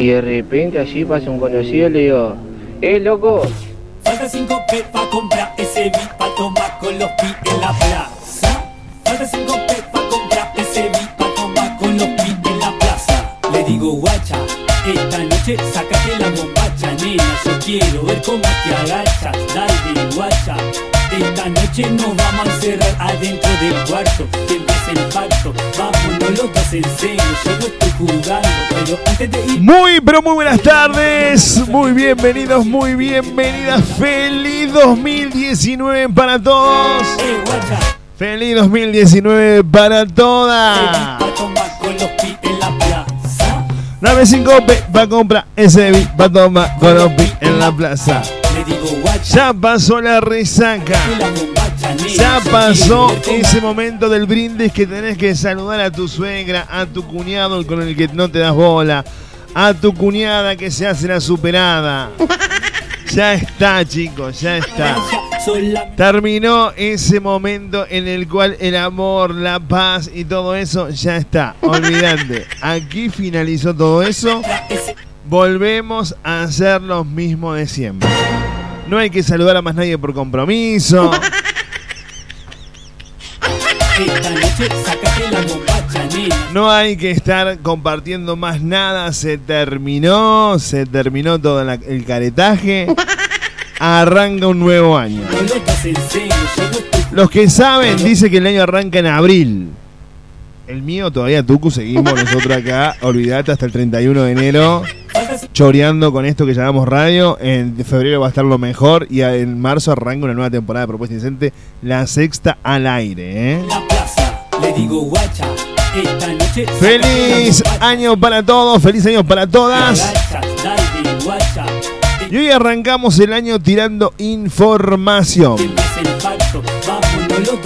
Y de repente allí pasa un conocido y le digo, ¡eh, loco! Falta 5 P pa' comprar ese beat pa' tomar con los pi en la plaza. Falta 5 P pa' comprar ese beat pa' tomar con los pi en la plaza. Le digo, guacha, esta noche sácate la bombacha, nena. Yo quiero ver cómo te agachas. Dale, guacha. Esta noche nos vamos a encerrar adentro del cuarto. Vámonos los. Yo no estoy jugando, pero antes de ir. Muy, pero muy buenas tardes. Muy bienvenidos, muy bienvenidas. Feliz 2019 para todos. Eh. Feliz 2019 para todas. Dame 5 P pa' comprar ese beat pa' tomar con los en la plaza. Ya pasó la resaca. Ya pasó ese momento del brindis que tenés que saludar a tu suegra, a tu cuñado con el que no te das bola, a tu cuñada que se hace la superada. Ya está, chicos, ya está. Terminó ese momento en el cual el amor, la paz y todo eso ya está. Olvídate. Aquí finalizó todo eso. Volvemos a hacer lo mismo de siempre. No hay que saludar a más nadie por compromiso. No hay que estar compartiendo más nada. Se terminó. Se terminó todo la- el caretaje. Arranca un nuevo año. Los que saben dice que el año arranca en abril. El mío todavía, Tucu, seguimos nosotros acá. Olvídate hasta el 31 de enero. Choreando con esto que llamamos radio. En febrero va a estar lo mejor. Y en marzo arranca una nueva temporada de Propuesta Indecente. La sexta al aire, ¿eh? en la plaza. Le digo, guacha, esta noche sácate Feliz año para todos. Feliz año para todas. Y hoy arrancamos el año tirando información. Vámonos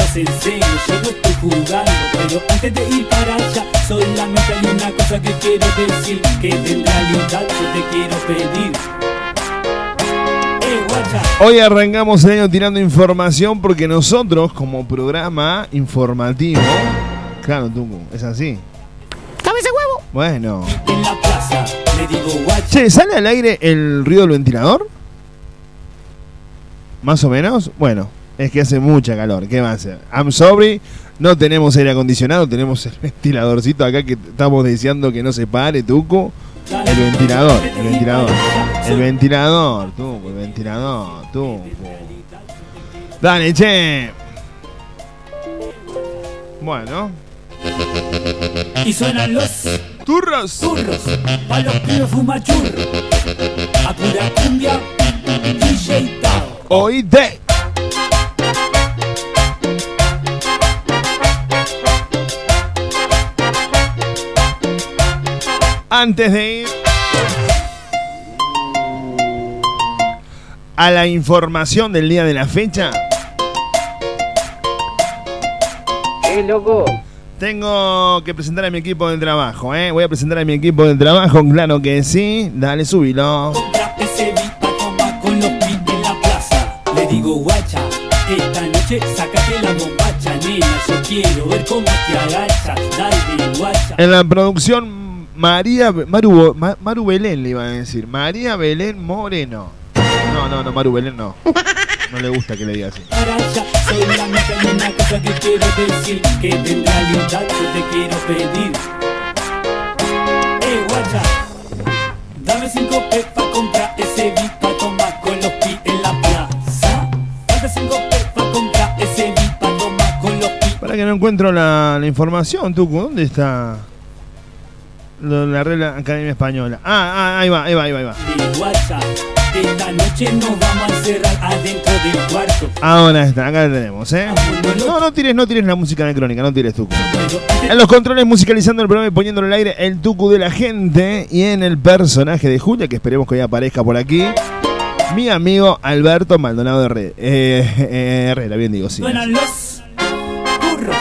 jugando, pero antes de ir para allá, solamente hay una cosa que quiero decir, que en realidad yo te quiero pedir. Eh. Hoy arrancamos el año tirando información porque nosotros, como programa informativo, claro, Tucu, es así. ¿Cabeza huevo? Bueno. En la plaza, le digo Che, ¿sale al aire el ruido del ventilador? ¿Más o menos? Bueno, es que hace mucha calor. ¿Qué va a hacer? I'm sorry, no tenemos aire acondicionado, tenemos el ventiladorcito acá que estamos deseando que no se pare, Tucu. El ventilador, el ventilador. El ventilador, Tucu, el ventilador, Tucu. Dale, che. Bueno. y suenan los Turros. turros, pa' los pibes fumachurros, a pura cumbia, DJ Tao. Oíste. Antes de ir a la información del día de la fecha, ¡Eh, loco! tengo que presentar a mi equipo de trabajo, ¿eh? Voy a presentar a mi equipo de trabajo, claro que sí. Dale, guacha, esta noche sácate la bombacha, nena. Yo quiero ver cómo te agachas. Dale, guacha. En la producción, María Maru, Maru Belén le iban a decir. María Belén Moreno. No, no, no, Maru Belén no. No le gusta que le diga así. Dame cinco ese beat pa' tomar con los pies en la plaza. Para que no encuentro la, la información, Tucu, ¿dónde está? La Real Academia Española. Ah, ah, ahí va, ahí va, ahí va. Ahí va. de WhatsApp. Esta noche nos vamos a encerrar adentro del cuarto. Ahora está, acá la tenemos, ¿eh? No, no tires, no tires la música de crónica, no tires Tucu. En los controles musicalizando el programa y poniéndole al aire el Tucu de la gente y en el personaje de Julia, que esperemos que hoy aparezca por aquí, mi amigo Alberto Maldonado Herrera. Eh, eh, Herrera, bien digo, sí. Suenan los burros,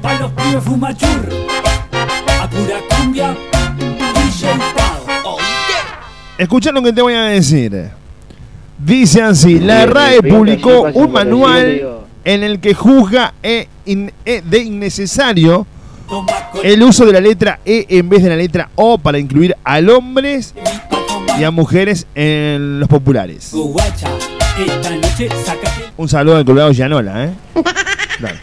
pa' los pibes fumachurros. A pura cumbia, Escucha lo que te voy a decir. Dice así, la RAE publicó un manual en el que juzga e in- e de innecesario el uso de la letra E en vez de la letra O para incluir a hombres y a mujeres en los populares. Un saludo al colgado Gianola, ¿eh? Dale.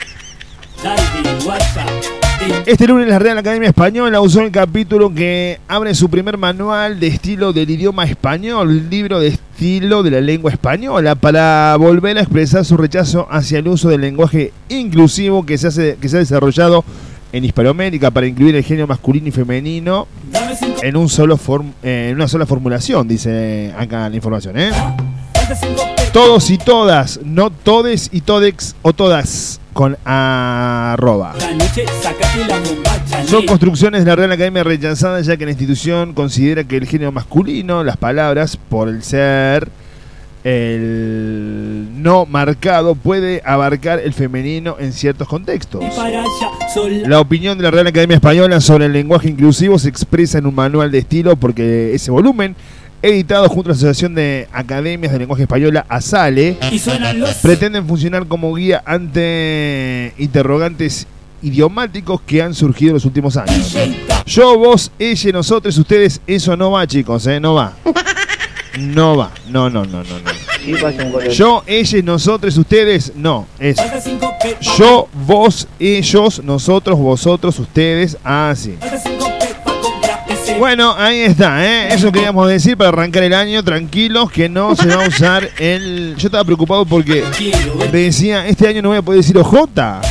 Este lunes la Real Academia Española usó el capítulo que abre su primer manual de estilo del idioma español, libro de estilo de la lengua española, para volver a expresar su rechazo hacia el uso del lenguaje inclusivo que se, ha desarrollado en Hispanoamérica para incluir el género masculino y femenino en, eh, una sola formulación, dice acá la información. ¿eh? Todos y todas, no todes y todex o todas con arroba. Son construcciones de la Real Academia rechazadas ya que la institución considera que el género masculino, las palabras, por el ser el no marcado, puede abarcar el femenino en ciertos contextos. La opinión de la Real Academia Española sobre el lenguaje inclusivo se expresa en un manual de estilo porque ese volumen, editado junto a la Asociación de Academias de Lenguaje Española, ASALE, Y suenan los pretenden funcionar como guía ante interrogantes idiomáticos que han surgido en los últimos años. Yo, vos, ella, nosotros, ustedes, eso no va, chicos, ¿eh? No va. No va. No, no, no, no, no. Yo, ella, nosotros, ustedes, no. Es yo, vos, ellos, nosotros, vosotros, ustedes, así. Falta Bueno, ahí está, ¿eh? Eso queríamos decir para arrancar el año, tranquilos, que no se va a usar el... Yo estaba preocupado porque decía, este año no voy a poder decir OJ. ya.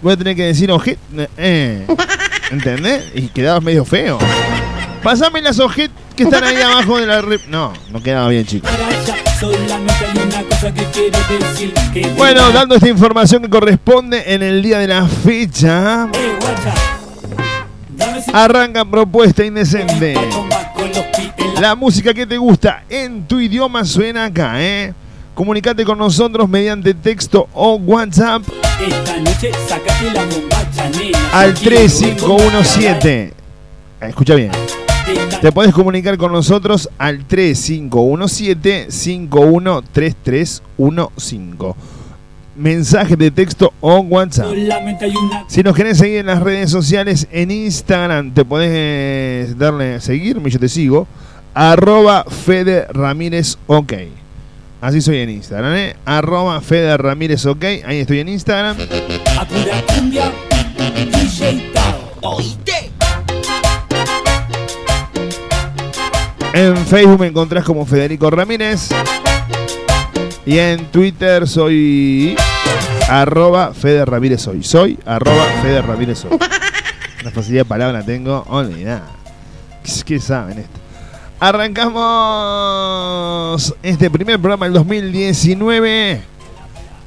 Voy a tener que decir ojet. Eh, ¿Entendés? Y quedaba medio feo. Pasame las ojet que están ahí abajo de la rep. No, no quedaba bien, chicos. Bueno, dando esta información que corresponde en el día de la fecha, Eh, guacha. Dame cinco arranca propuesta indecente. la música que te gusta en tu idioma suena acá, ¿eh? Comunicate con nosotros mediante texto o WhatsApp Esta noche sácate la bombacha, nena. al Quiero ver cómo 3517. Escucha bien. Te puedes comunicar con nosotros al 3517-513315. Mensaje de texto o WhatsApp. Si nos querés seguir en las redes sociales, en Instagram te podés eh, darle a seguirme, yo te sigo. Arroba Fede Ramírez OK. Así soy en Instagram, ¿eh? Arroba Fede Ramírez OK. Ahí estoy en Instagram. En Facebook me encontrás como Federico Ramírez. Y en Twitter soy arroba Fede Ramírez soy. Soy arroba Fede Ramírez soy. Una facilidad de palabra tengo. Olvidá. ¿Qué, qué saben esto? Arrancamos este primer programa del 2019.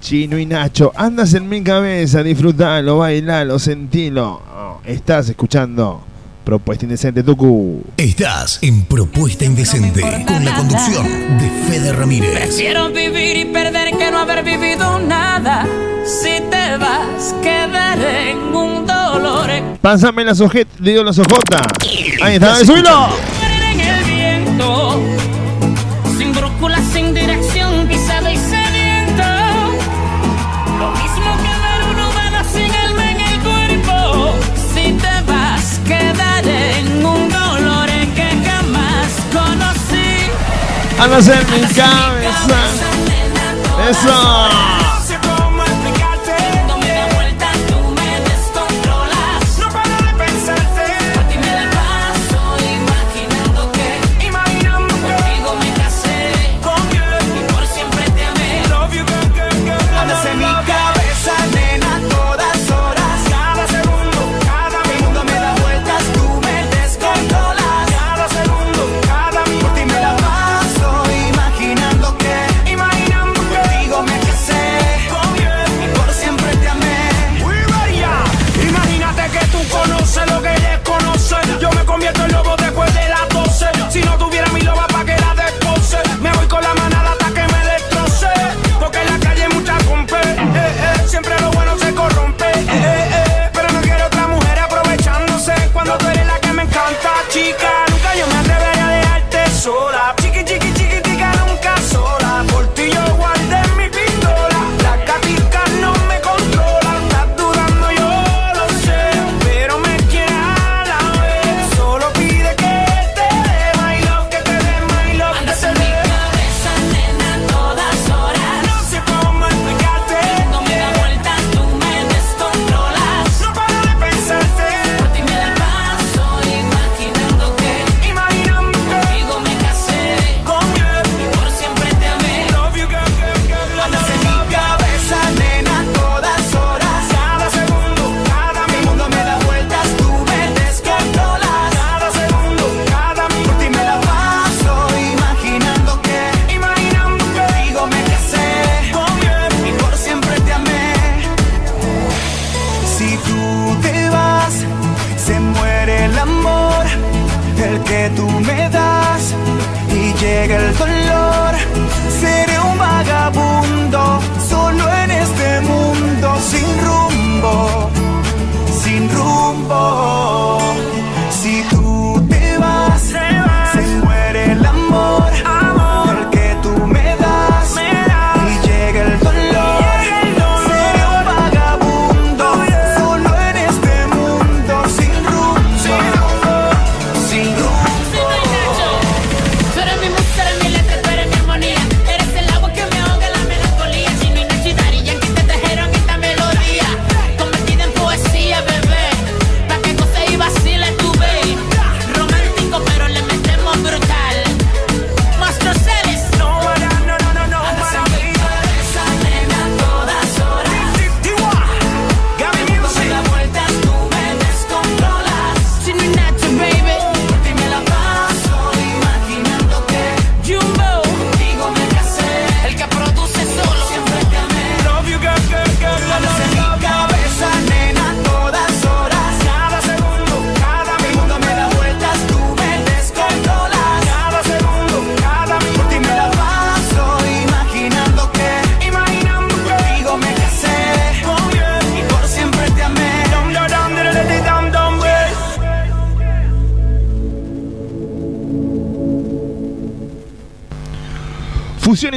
Chino y Nacho, andas en mi cabeza, disfrutalo, bailalo, sentilo. Oh, estás escuchando Propuesta Indecente Tucu. Estás en Propuesta Indecente con la conducción de Fede Ramírez. Quiero vivir y perder que no haber vivido nada. Si te vas, quedaré en un dolor. Pásame las ojetas, digo las ojotas. Ahí está, subilo. Andas en mi cabeza. Eso.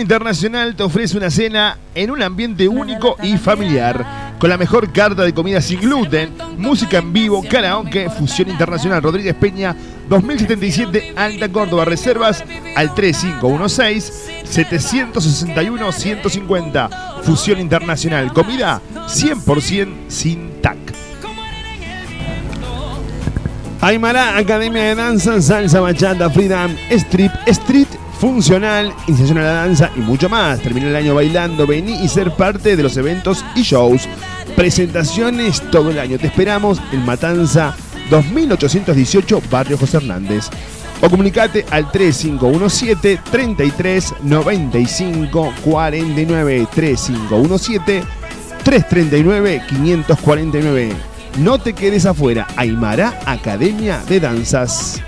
Internacional te ofrece una cena en un ambiente único y familiar, con la mejor carta de comida sin gluten, música en vivo, karaoke, Fusión Internacional Rodríguez Peña 2077 Alta Córdoba, reservas al 3516-761-150. Fusión Internacional, comida 100% sin TAC. Aymara, Academia de Danza, Salsa, Bachata, Freedom, Strip, Street, Funcional, Iniciación a la Danza y mucho más. Termina el año bailando, vení y ser parte de los eventos y shows. Presentaciones todo el año. Te esperamos en Matanza 2818, Barrio José Hernández. O comunicate al 3517 33 95 49 3517 339 549. No te quedes afuera. Aymara Academia de Danzas.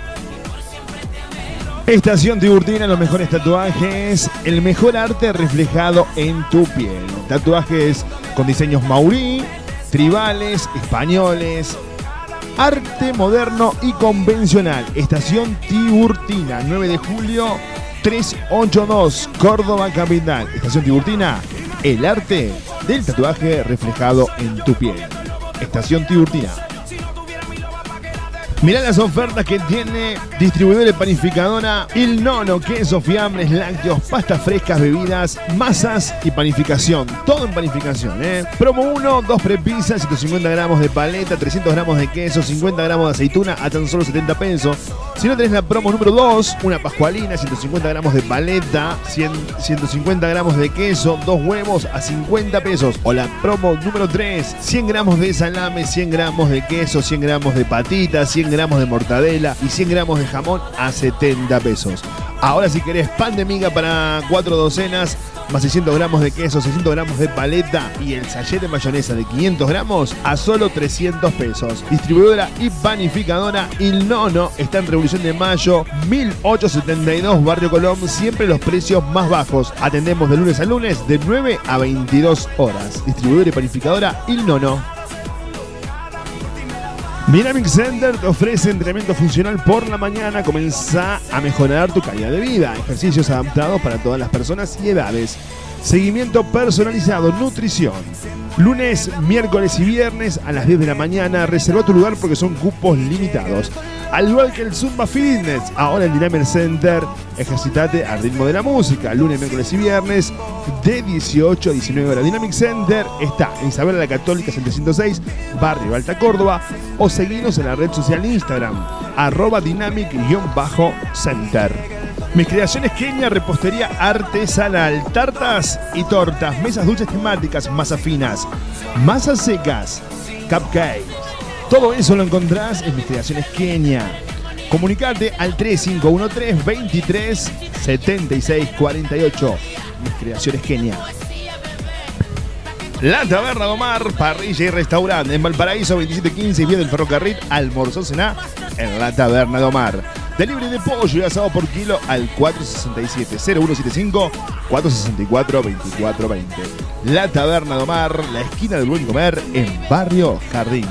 Estación Tiburtina, los mejores tatuajes, el mejor arte reflejado en tu piel. Tatuajes con diseños maurí, tribales, españoles, arte moderno y convencional. Estación Tiburtina, 9 de julio 382, Córdoba Capital. Estación Tiburtina, el arte del tatuaje reflejado en tu piel. Estación Tiburtina. Mirá las ofertas que tiene distribuidora y panificadora Il Nono, queso, fiambres, lácteos, pastas frescas, bebidas, masas y panificación. Todo en panificación, ¿eh? Promo 1, 2 prepisas, 150 gramos de paleta, 300 gramos de queso, 50 gramos de aceituna a tan solo 70 pesos. Si no tenés la promo número 2, una pascualina, 150 gramos de paleta, 100, 150 gramos de queso, dos huevos a 50 pesos. O la promo número 3, 100 gramos de salame, 100 gramos de queso, 100 gramos de patitas, 100 gramos de mortadela y 100 gramos de jamón a 70 pesos. Ahora si querés pan de miga para cuatro docenas, más 600 gramos de queso, 600 gramos de paleta y el sachet de mayonesa de 500 gramos a solo 300 pesos. Distribuidora y panificadora Il Nono está en Revolución de Mayo 1872 Barrio Colón, siempre los precios más bajos. Atendemos de lunes a lunes de 9 a 22 horas. Distribuidora y panificadora Il Nono. Dynamic Center te ofrece entrenamiento funcional por la mañana. Comenzá a mejorar tu calidad de vida. Ejercicios adaptados para todas las personas y edades. Seguimiento personalizado, nutrición. Lunes, miércoles y viernes a las 10 de la mañana. Reserva tu lugar porque son cupos limitados. Al igual que el Zumba Fitness, ahora en Dynamic Center, ejercitate al ritmo de la música. Lunes, miércoles y viernes de 18 a 19 horas. Dynamic Center está en Isabela la Católica 706, Barrio Alta Córdoba. O seguinos en la red social Instagram, arroba dynamic-center. Mis creaciones Kenia, repostería artesanal, tartas y tortas, mesas dulces temáticas, masas finas, masas secas, cupcakes. Todo eso lo encontrás en mis creaciones Kenia. Comunicate al 3513 23 76 48. Mis creaciones Kenia. La Taberna de Omar, parrilla y restaurante en Valparaíso 2715 y vía del ferrocarril Almorzó Cená en la Taberna de Omar. Delivery de pollo y asado por kilo al 467-0175 464-2420. La Taberna de Omar, la esquina del buen comer en Barrio Jardín.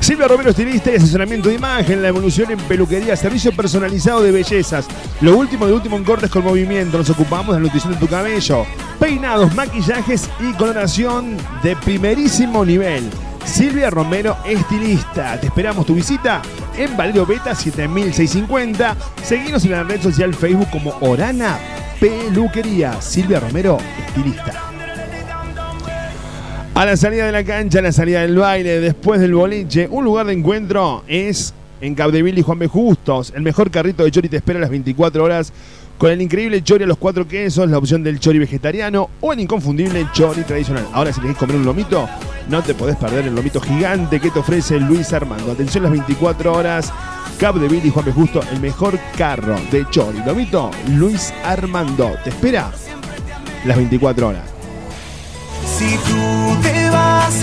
Silvia Romero, estilista y asesoramiento de imagen, la evolución en peluquería, servicio personalizado de bellezas. Lo último de último en cortes con movimiento. Nos ocupamos de la nutrición de tu cabello. Peinados, maquillajes y coloración de primerísimo nivel. Silvia Romero, estilista. Te esperamos tu visita en Valerio Beta 7650. Seguinos en la red social Facebook como Orana Peluquería. Silvia Romero, estilista. A la salida de la cancha, a la salida del baile, después del boliche, un lugar de encuentro es en Capdeville y Juan B. Justos. El mejor carrito de chori te espera a las 24 horas con el increíble chori a los cuatro quesos, la opción del chori vegetariano o el inconfundible chori tradicional. Ahora, si querés comer un lomito, no te podés perder el lomito gigante que te ofrece Luis Armando. Atención las 24 horas. Cap de Bill y Juan Justo, el mejor carro de chori. Lomito, Luis Armando. Te espera las 24 horas. Si tú te vas,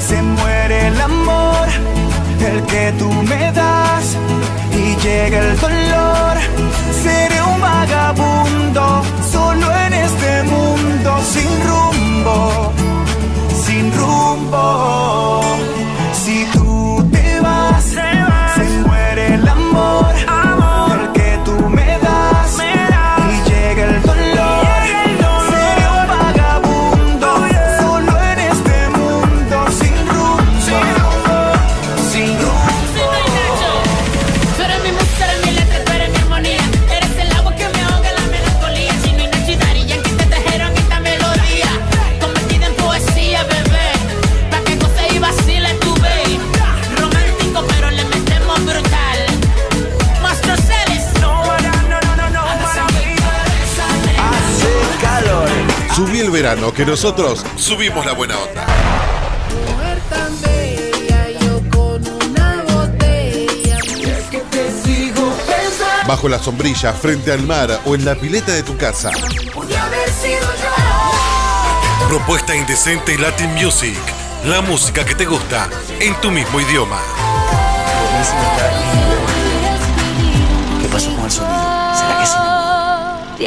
se muere el amor, el que tú me das, y llega el dolor. Un nosotros subimos la buena onda. Bajo la sombrilla, frente al mar o en la pileta de tu casa. Propuesta indecente Latin Music. La música que te gusta en tu mismo idioma. ¿Qué pasó con el sonido? ¿Será que sí?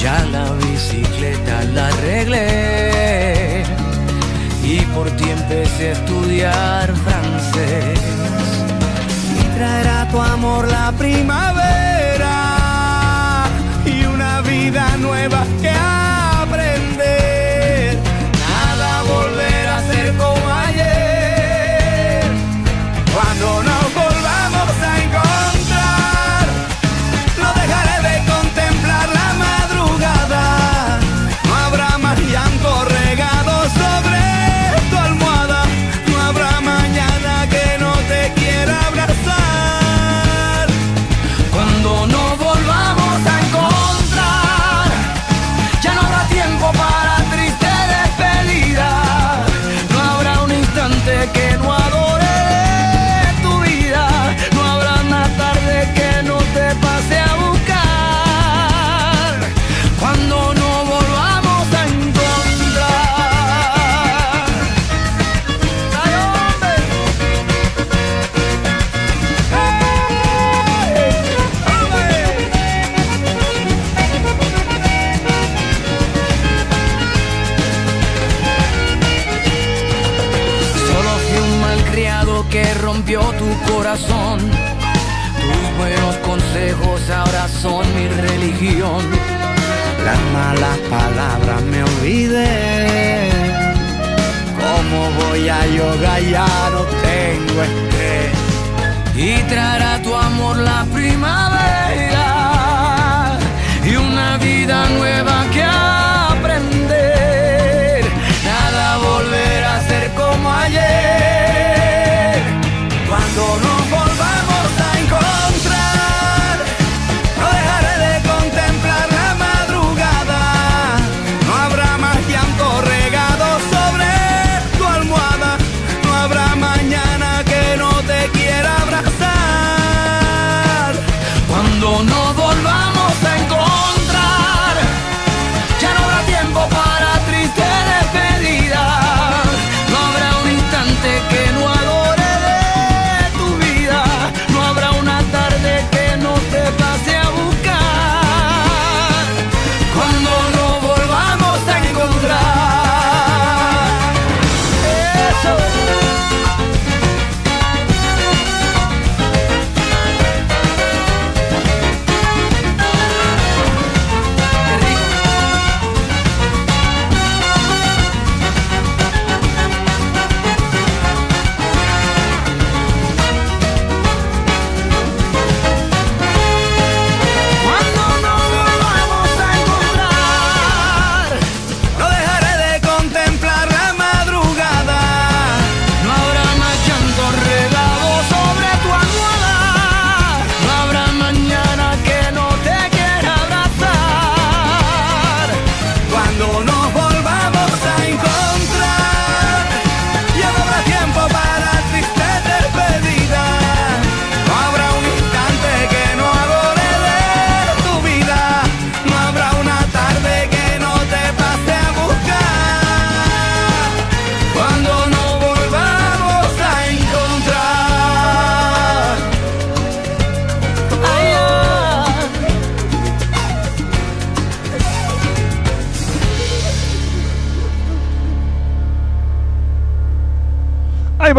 Ya la bicicleta la arreglé y por ti empecé a estudiar francés. Y traerá tu amor la primavera y una vida nueva que hay. me olvide. ¿Cómo voy a yoga? Ya no tengo estrés. Y traerá tu amor la primavera.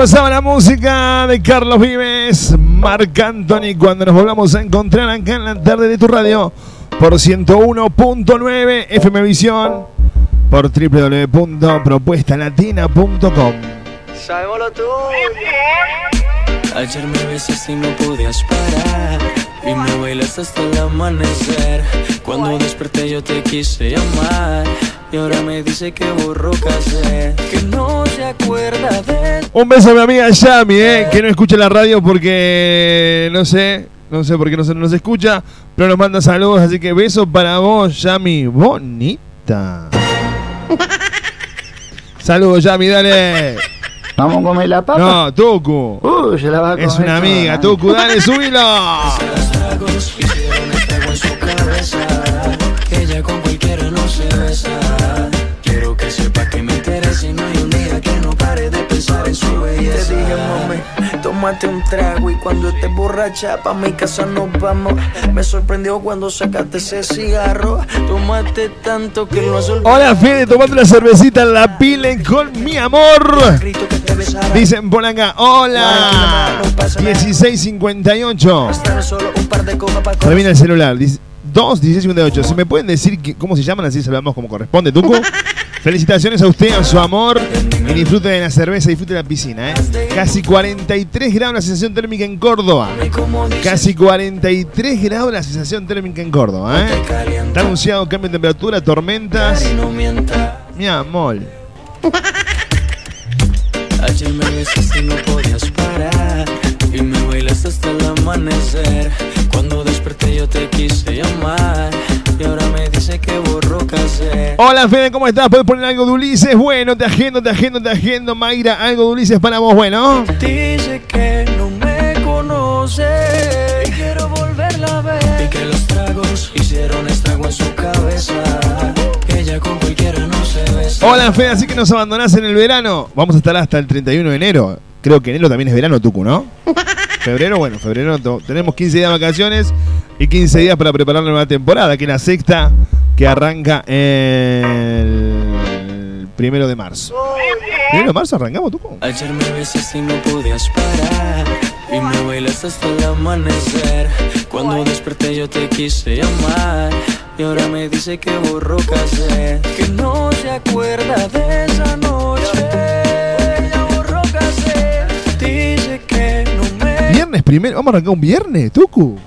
Pasaba la música de Carlos Vives, Marc Anthony, cuando nos volvamos a encontrar acá en la tarde de tu radio por 101.9 FM Visión, por www.propuestalatina.com. Sabemos lo tuyo. Ayer me besaste y no podías parar. Y me bailaste hasta el amanecer. Cuando desperté yo te quise llamar. Y ahora me dice que borró casé. Que no se acuerda de. Un beso a mi amiga Yami, eh, que no escucha la radio porque no sé, no sé por qué no se nos escucha, pero nos manda saludos, así que beso para vos, Yami, bonita. Saludos, Yami, dale. Vamos a comer la papa. No, Tucu. Uh, se la va a comer. Es una amiga, toda. Tucu, dale, subilo. Te dije, mami, tómate un trago y cuando estés borracha pa' mi casa nos vamos. Me sorprendió cuando sacaste ese cigarro. Tómate tanto que lo has olvidado. Hola, Fede, tomando una cervecita en la pile con mi amor. Dicen por acá, hola. 1658. Solo un par de copas pa' Termina el celular. 2, 1658. Si me pueden decir que- cómo se llaman, así saludamos como corresponde. Felicitaciones a usted, a su amor. Y disfrute de la cerveza, disfrute de la piscina. ¿eh? Casi 43 grados la sensación térmica en Córdoba. Casi 43 grados la sensación térmica en Córdoba. ¿eh? Está anunciado cambio de temperatura, tormentas. Mi amor. Ayer me besaste y no podías parar Y me bailaste hasta el amanecer Cuando desperté yo te quise llamar Y ahora me dice que borró casé Hola Fede, ¿cómo estás? ¿Puedes poner algo de Ulises? Bueno, te agendo, te agendo, te agendo. Mayra, algo de Ulises para vos, bueno. Dice que no me conoce Y quiero volverla a ver Y que los tragos hicieron estrago en su cabeza Que ella con cualquiera no se besa Hola Fede, así que nos abandonás en el verano. Vamos a estar hasta el 31 de enero. Creo que enero también es verano, Tucu, ¿no? Febrero, bueno, febrero tenemos 15 días de vacaciones y 15 días para preparar la nueva temporada, que es la sexta que arranca el primero de marzo. ¿Primero de marzo arrancamos, Tucu? Ayer me besaste y no podías parar Y me bailaste hasta el amanecer Cuando desperté yo te quise llamar Y ahora me dice que borró casé Que no se acuerda de esa noche Viernes primero, vamos a arrancar un viernes, Tucu.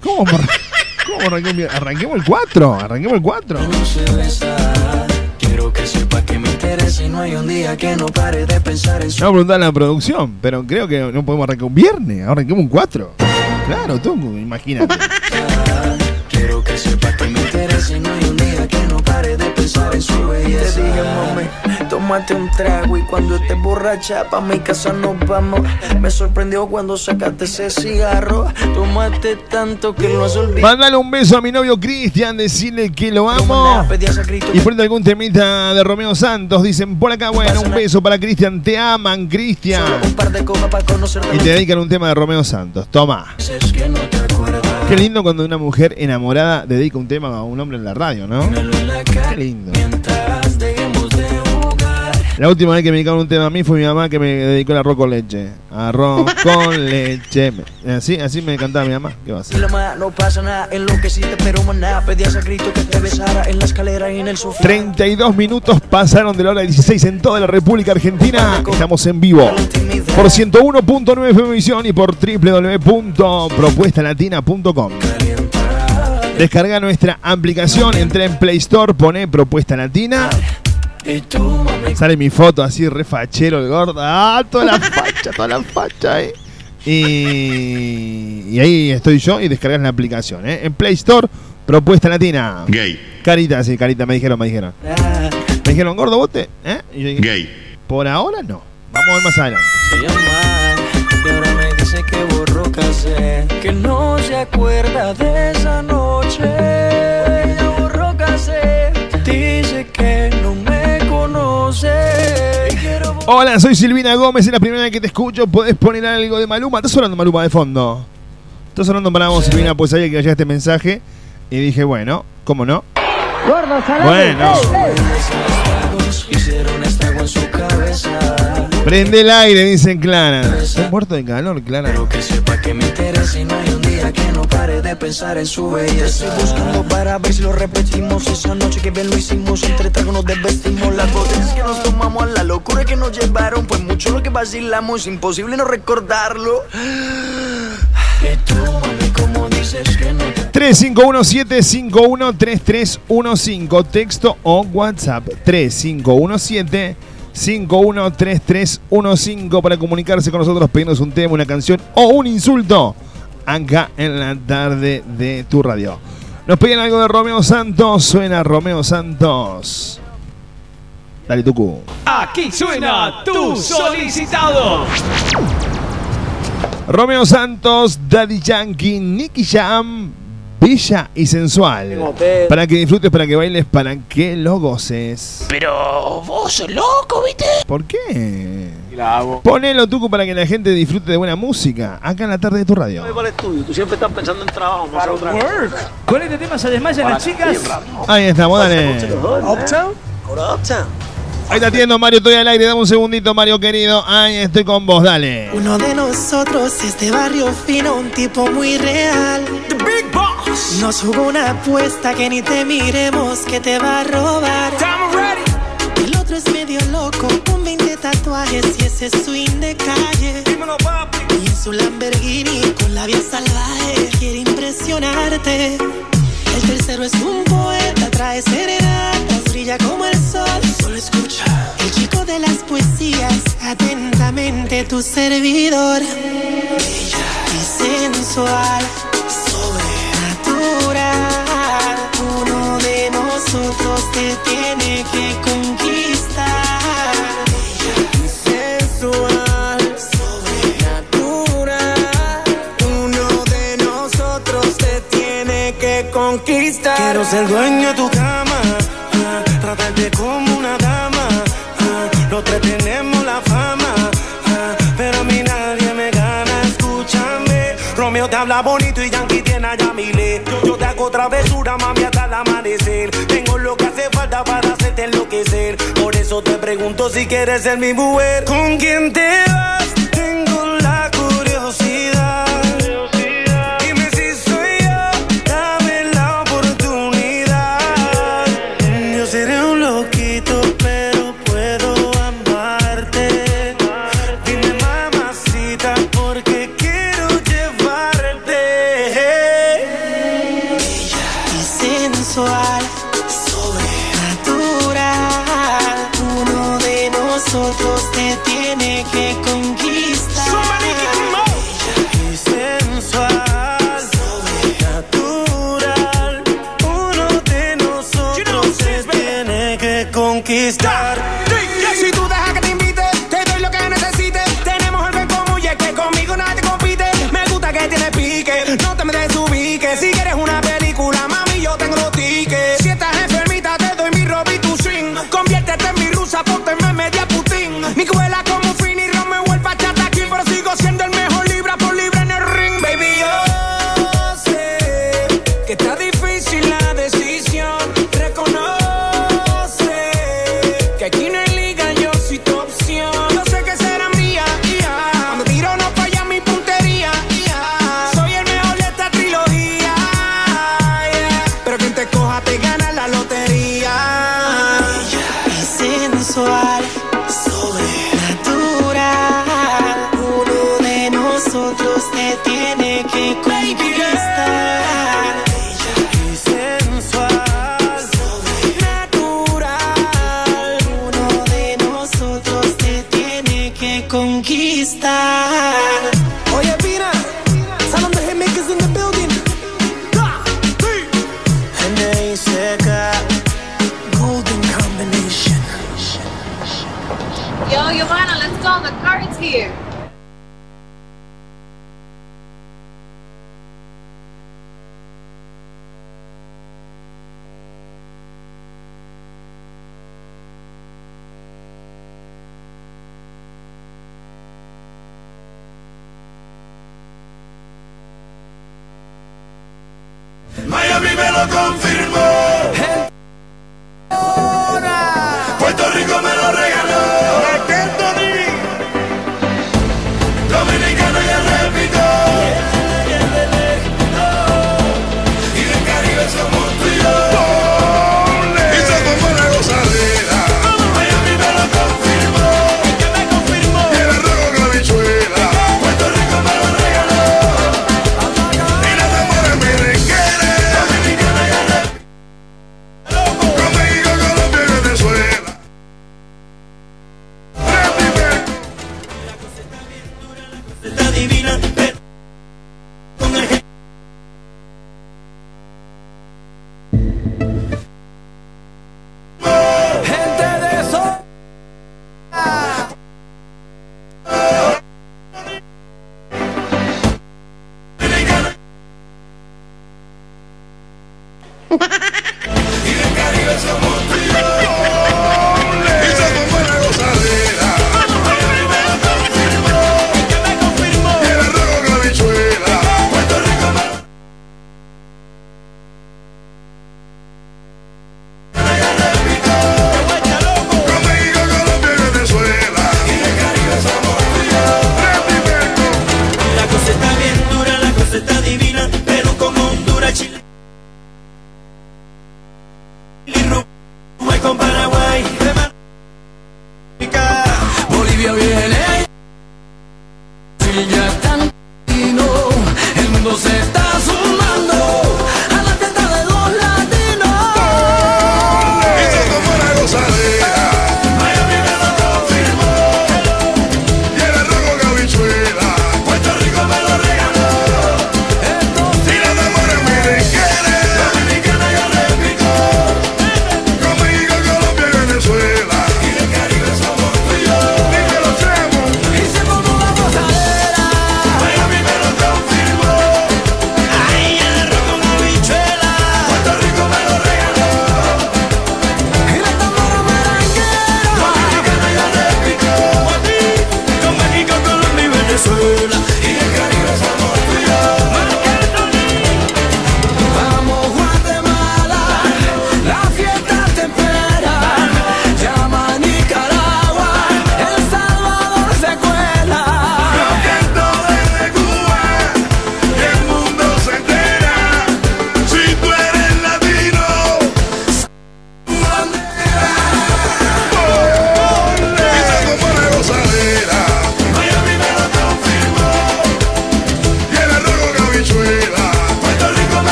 ¿Cómo, vamos a cómo arrancar un viernes? Arranquemos el 4, arranquemos el 4. no se besa Quiero que sepa que me interesa Y no hay un día que no pare de pensar en su voy a preguntar a la producción, pero creo que no podemos arrancar un viernes, arranquemos un 4. Claro, Tucu, imagínate. Quiero que sepa que me interesa y no hay un día que no pare de pensar en su belleza. Te dije, mami, tómate un trago y cuando estés borracha pa' mi casa nos vamos. Me sorprendió cuando sacaste ese cigarro. Tómate tanto que lo has olvidado. Mándale un beso a mi novio Cristian, decirle que lo amo. A Y ponete algún temita de Romeo Santos. Dicen por acá, bueno, un beso para Cristian. Te aman, Cristian. Y te dedican un tema de Romeo Santos. Toma. Es que no te acuerdas. Qué lindo cuando una mujer enamorada dedica un tema a un hombre en la radio, ¿no? Qué lindo. La última vez que me dedicaron un tema a mí fue mi mamá que me dedicó el arroz con leche. Arroz con leche. Así, así me cantaba mi mamá. ¿Qué va a hacer? Y la ma, no pasa nada, en lo que hiciste, pero maná. Pedías a grito que te besara en la escalera y en el sofá. 32 minutos pasaron de la hora 16 en toda la República Argentina. Estamos en vivo por 101.9 FM y por www.propuestalatina.com. Descarga nuestra aplicación, entra en Play Store, pone Propuesta Latina. Y tú, mami, Sale mi foto así, refachero el gordo. ¡Ah! Toda la facha, toda la facha, eh. Y, y ahí estoy yo y descargas la aplicación, ¿eh? En Play Store, Propuesta Latina. Gay. Carita, sí, carita, me dijeron, me dijeron. Me dijeron, gordo, bote, ¿eh? Y yo dije, Gay. por ahora no. Vamos a ver más adelante. se ahora me dice que borró casé. Que no se acuerda de esa noche. Ya borró casé. Dice que no Hola, soy Silvina Gómez, es la primera vez que te escucho. ¿Podés poner algo de Maluma? ¿Estás sonando Maluma de fondo? Estás sonando para vos, Silvina, pues sabía que llega este mensaje. Y dije, bueno, ¿cómo no? Gordo, salame. Bueno. Prende el aire, dicen Clara. Estoy muerto de calor, Clara. Pero que sepa que me interesa y no hay un día que no pare de pensar en su belleza. Estoy buscando para ver si lo repetimos. Esa noche que bien lo hicimos, entre tragos nos desvestimos. Las botellas que nos tomamos, la locura que nos llevaron. Pues mucho lo que vacilamos, imposible no recordarlo. Y tú, mami, como dices que no te 3517-513315, texto o WhatsApp 3517-513315 para comunicarse con nosotros, pedirnos un tema, una canción o un insulto acá en la tarde de tu radio. Nos piden algo de Romeo Santos, suena Romeo Santos. Dale Tucu. Aquí suena tu solicitado. Romeo Santos, Daddy Yankee, Nicky Jam, Bella y sensual. Para que disfrutes, para que bailes, para que lo goces. Pero vos sos loco, ¿viste? ¿Por qué? Ponelo, Tucu, para que la gente disfrute de buena música. Acá en la tarde de tu radio. para el estudio, tú siempre estás pensando en trabajo, no otra cosa. Con este tema se desmayan las chicas. Ahí estamos, dale. Uptown? Ahora Uptown. Ahí está atiendo, Mario, estoy al aire. Dame un segundito, Mario querido. Ahí estoy con vos, dale. Uno de nosotros es de barrio fino, un tipo muy real. The Big Boss. Nos jugó una apuesta que ni te miremos que te va a robar. El otro es medio loco, con 20 tatuajes y ese swing de calle. Y en su Lamborghini con la vida salvaje quiere impresionarte. El tercero es un poeta, trae serenatas, brilla como el sol. Solo escucha. El chico de las poesías, atentamente tu servidor. Bella y sensual, sobrenatural. Uno de nosotros te tiene que conquistar. Bella y sensual, sobrenatural. Uno de nosotros te tiene que conquistar. Quiero ser dueño de tu cama, ah, como una dama. ah, los tres tenemos la fama, ah, pero a mí nadie me gana. Escúchame, Romeo te habla bonito y Yankee tiene a Yamile. Yo, yo te hago travesura, mami, hasta el amanecer. Tengo lo que hace falta para hacerte enloquecer. Por eso te pregunto si quieres ser mi mujer. ¿Con quién te vas? Tengo la curiosidad.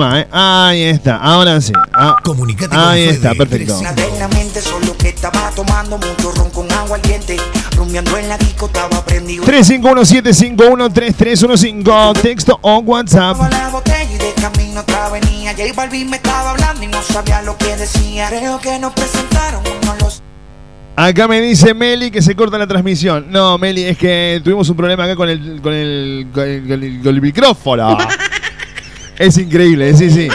Eh. Ahí está, ahora sí. Ah, Comunicate con Ahí Fede, está, perfecto. Solo que estaba tomando mucho ron con agua al diente. Rumiando en la disco, estaba prendido. 351-751-3315, texto o WhatsApp. Tomaba la botella y de camino otra venía. J Balvin me estaba hablando y no sabía lo que decía. Creo que nos presentaron uno los. Acá me dice Meli que se corta la transmisión. No, Meli, es que tuvimos un problema acá con el, con el, con el, con el- con el micrófono. Es increíble, sí, sí.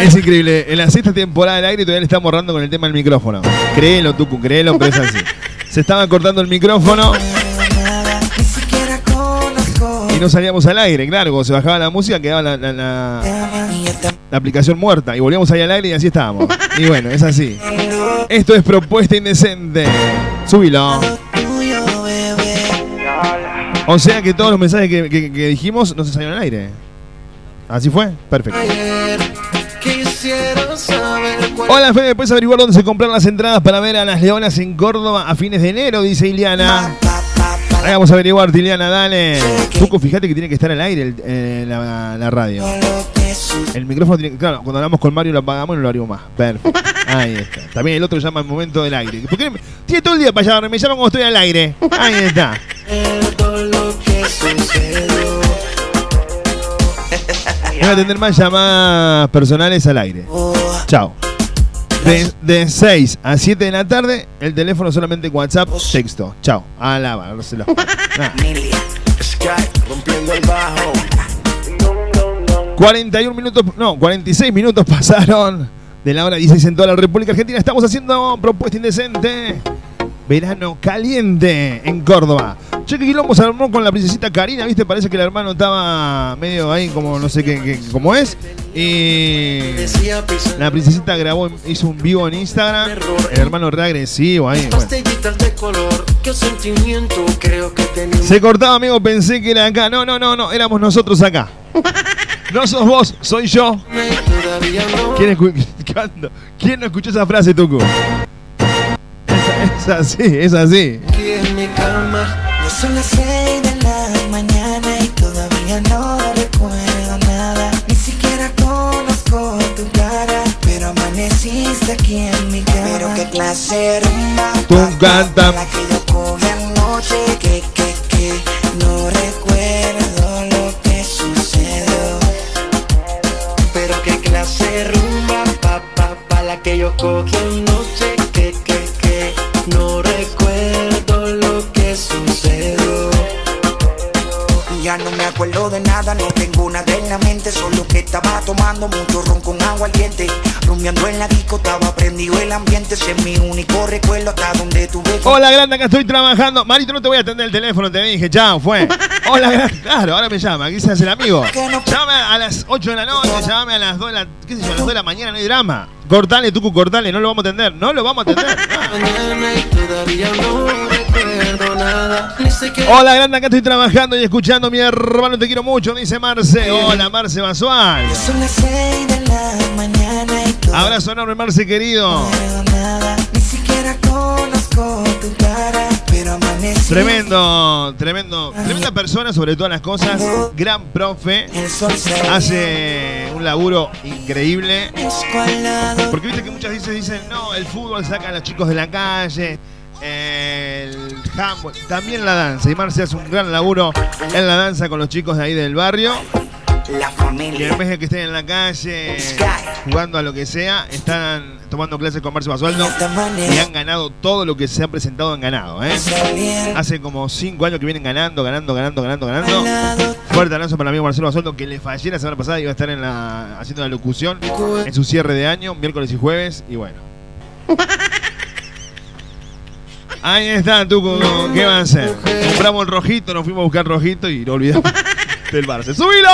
Es increíble. En la sexta temporada del aire todavía le estamos borrando con el tema del micrófono. Créelo, Tucu, créelo, pero es así. Se estaba cortando el micrófono y no salíamos al aire. Claro, cuando se bajaba la música quedaba la, la- la- la aplicación muerta y volvíamos ahí al aire y así estábamos. Y bueno, es así. Esto es propuesta indecente. Súbilo. O sea que todos los mensajes que, que- que dijimos no se salieron al aire. ¿Así fue? Perfecto. Hola, Fede, ¿puedes averiguar dónde se compran las entradas para ver a las Leonas en Córdoba a fines de enero? Dice Iliana. Ahí vamos a averiguar, Iliana, dale. Tuco, fíjate que tiene que estar al aire el- eh, la, la radio. El micrófono tiene que. Claro, cuando hablamos con Mario lo apagamos y no lo abrimos más. Perfecto. Ahí está. También el otro llama el momento del aire. ¿Por qué me- tiene todo el día para llamarme? Me llaman cuando estoy al aire. Ahí está. Voy a tener más llamadas personales al aire. Chao. De, de 6 a 7 de la tarde, el teléfono solamente WhatsApp, texto. Chao. A lavárselo. Bajo. 41 minutos, no, 46 minutos pasaron de la hora 16 en toda la República Argentina. Estamos haciendo propuesta indecente. Verano caliente en Córdoba. Che, que quilombo se armó con la princesita Karina, ¿viste? Parece que el hermano estaba medio ahí como no sé qué, qué- cómo es. Y la princesita grabó, hizo un vivo en Instagram. El hermano ahí. bueno. creo que tenemos. Se cortaba, amigo, pensé que era acá. No, no, no, no, éramos nosotros acá. No sos vos, soy yo. ¿Quién. ¿Quién no escuchó esa frase, Tuco? Es, así, es así. Aquí en mi cama. Ya son las seis de la mañana y todavía no recuerdo nada. Ni siquiera conozco tu cara, pero amaneciste aquí en mi cama. Pero qué clase rumba. Tú canta. La que yo cogí anoche, que, que, que no recuerdo lo que sucedió. Pero qué clase rumba, pa, pa, pa, la que yo cogí anoche, no acuerdo de nada, no tengo nada en la mente, solo que estaba tomando mucho ron con agua al diente. Rumiando en la disco, estaba prendido el ambiente, ese es mi único recuerdo hasta donde tuve. Hola, grande, acá estoy trabajando. Marito, no te voy a atender el teléfono, te dije, chao, fue. Hola, grande. Claro, ahora me llama, aquí se hace el amigo. Llame a las 8 de la noche, llámame a las 2 de la, qué sé yo, a las 2 de la mañana, no hay drama. Cortale, Tucu, cortale, no lo vamos a atender. No lo vamos a atender. No nada. Ni Hola, grande, acá estoy trabajando y escuchando. Mi hermano, te quiero mucho, dice Marce. Hola, Marce Basual. Son las seis de la mañana y Abrazo enorme, Marce, querido. no recuerdo nada. Ni siquiera conozco tu cara, pero amanecí. Tremendo, tremendo, tremenda persona sobre todas las cosas, gran profe, hace un laburo increíble, porque viste que muchas veces dicen, no, el fútbol saca a los chicos de la calle, el handball, también la danza, y Marce hace un gran laburo en la danza con los chicos de ahí del barrio, La y familia. en vez de que estén en la calle jugando a lo que sea, están tomando clases con Marce Basualdo y han ganado todo lo que se han presentado, han ganado, ¿eh? Hace como 5 años que vienen ganando, ganando, ganando, ganando, ganando. Fuerte abrazo para el amigo Marcelo Basualdo que le fallé la semana pasada, iba a estar en la, haciendo la locución en su cierre de año, miércoles y jueves, y bueno. Ahí está, tú, ¿qué va a hacer? Compramos el rojito, nos fuimos a buscar rojito y no olvidamos del Barça. ¡Subilo!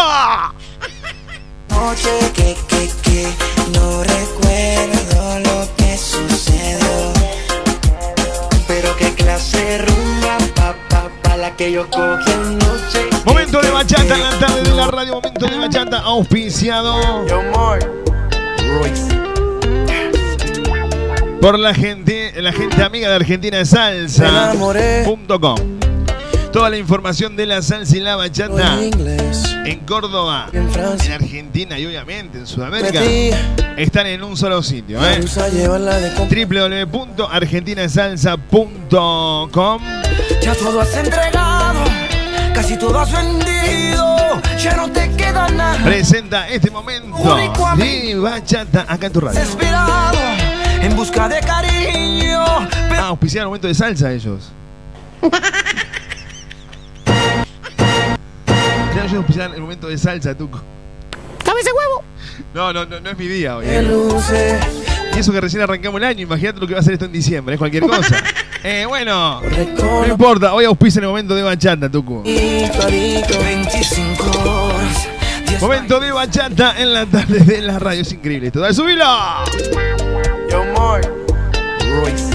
Noche que, que, que no recuerdo lo que sucedió. Pero qué clase rumba, pa, pa, pa, la que yo cogí anoche. Momento de bachata en la tarde de la radio, momento de bachata auspiciado. Por la gente, la gente amiga de Argentina de Salsa.com. Toda la información de la salsa y la bachata en Córdoba, en Argentina y obviamente en Sudamérica están en un solo sitio. ¿eh? www.argentinasalsa.com Ya todo has entregado, casi todo has vendido, ya no te queda nada. Presenta este momento de bachata acá en tu radio. Desesperado, en busca de cariño. Ah, auspiciar el momento de salsa ellos. Ya ellos auspician el momento de salsa, Tuco. ¡Dame ese huevo! No, no, no, no es mi día hoy. Luce, Y eso que recién arrancamos el año, imagínate lo que va a hacer esto en diciembre, es cualquier cosa. eh, bueno, no importa, hoy auspicia el momento de bachata, Tuco. clarito, 25 horas. Momento de bachata en la tarde de la radio, es increíble esto. ¡Dale, subilo! Mark.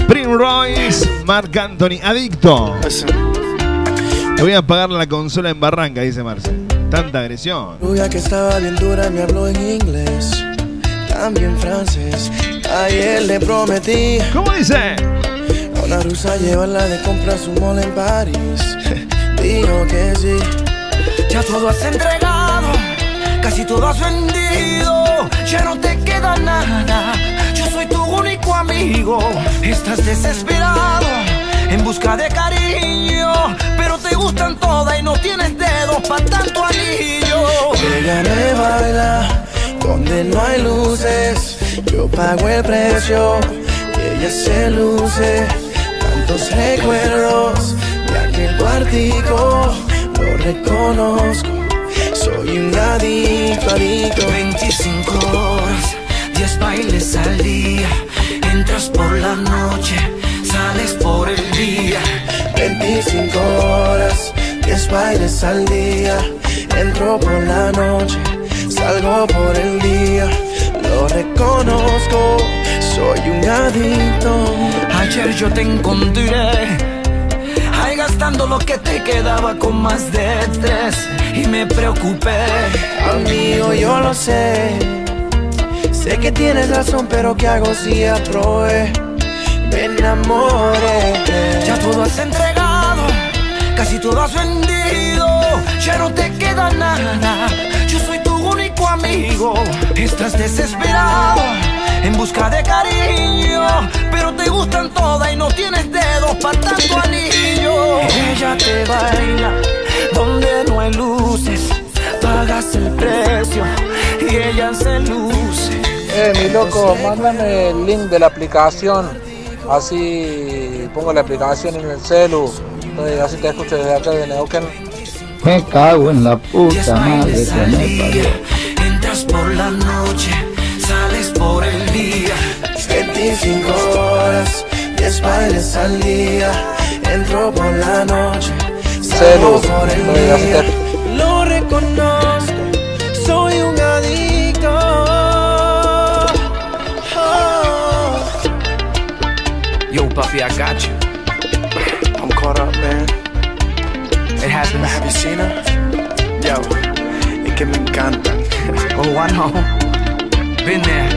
Prince Royce, Marc Anthony, adicto. Te voy a apagar la consola en Barranca, dice Marce. Tanta agresión. Rubia que estaba bien dura me habló en inglés, también francés. Ayer le prometí. ¿Cómo dice? A una rusa llevarla de compras su mall en París. Dijo que sí. Ya todo has entregado, casi todo has vendido. Ya no te queda nada. Estás desesperado en busca de cariño, pero te gustan todas y no tienes dedos para tanto anillo. Ella me baila donde no hay luces. Yo pago el precio y ella se luce. Tantos recuerdos de aquel cuartico, lo reconozco. Soy un adicto, adicto. 25 horas, 10 bailes al día. Entras por la noche, sales por el día. 25 horas, 10 bailes al día. Entro por la noche, salgo por el día. Lo reconozco, soy un adicto. Ayer yo te encontré. Ay, gastando lo que te quedaba con más de tres Y me preocupé Amigo, yo lo sé Sé que tienes razón, pero ¿qué hago si aprobé? Me enamoré Ya todo has entregado Casi todo has vendido Ya no te queda nada Yo soy tu único amigo Estás desesperado en busca de cariño, pero te gustan todas y no tienes dedos para tanto anillo. Ella te baila donde no hay luces, pagas el precio y ella se luce. Eh, mi loco, mándame el link de la aplicación. Así pongo la aplicación en el celu. eh, Así te escucho desde acá de Neuquén. Me cago en la puta madre que me parió. Entras por la noche, sales por el día. 25 horas, 10 bailes al día. Entro por la noche, salgo Celu, por el día. te- Lo reconozco, Yo, Puffy, I got you. I'm caught up, man. It happens. Have you seen her? Yo, es que me encantan. Oh, I know. Been there.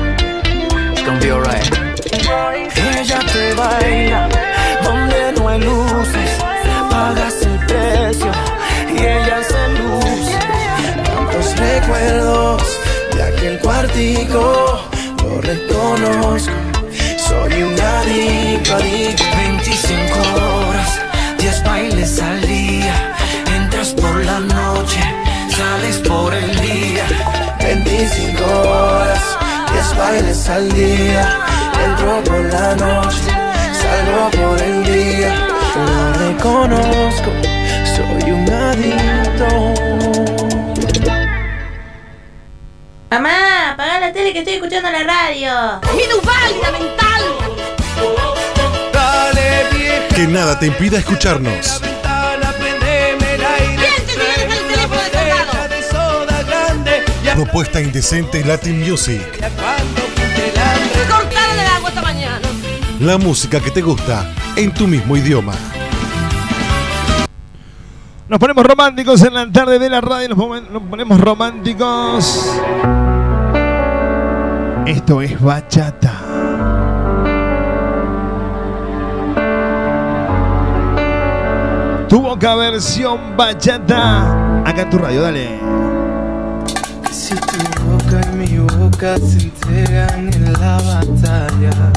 It's gonna be alright. Ella te baila donde no hay luces, pagas el precio y ella se luce. Tantos recuerdos de aquel cuartico, lo reconozco. Soy un adicto, adicto. 25 horas, 10 bailes al día. Entras por la noche, sales por el día. 25 horas, 10 bailes al día. Entro por la noche, salgo por el día. Lo reconozco, soy un adicto. Mamá, apaga la tele que estoy escuchando la radio. ¡Minusválida mental! Dale, vieja, Que nada te impida escucharnos. Propuesta indecente Latin Music. Cortaron el agua esta mañana. La música que te gusta en tu mismo idioma. Nos ponemos románticos en la tarde de la radio. Nos ponemos románticos. Esto es bachata. Tu boca versión bachata. Acá en tu radio, dale. Si tu boca y mi boca se entregan en la batalla.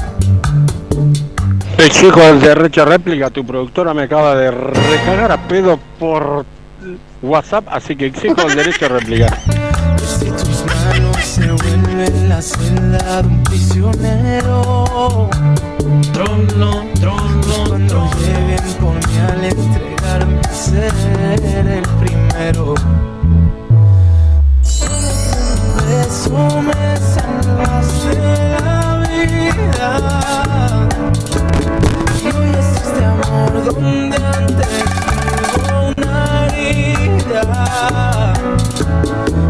El chico del derecho réplica, tu productora me acaba de recagar a pedo por WhatsApp, así que exijo el derecho a réplica vuelven la celda de un prisionero. Trono, trono, Cuando lleguen por mí al entregarme ser el primero. Un beso me salvaste la vida. Y hoy es este amor donde antes hubo una herida.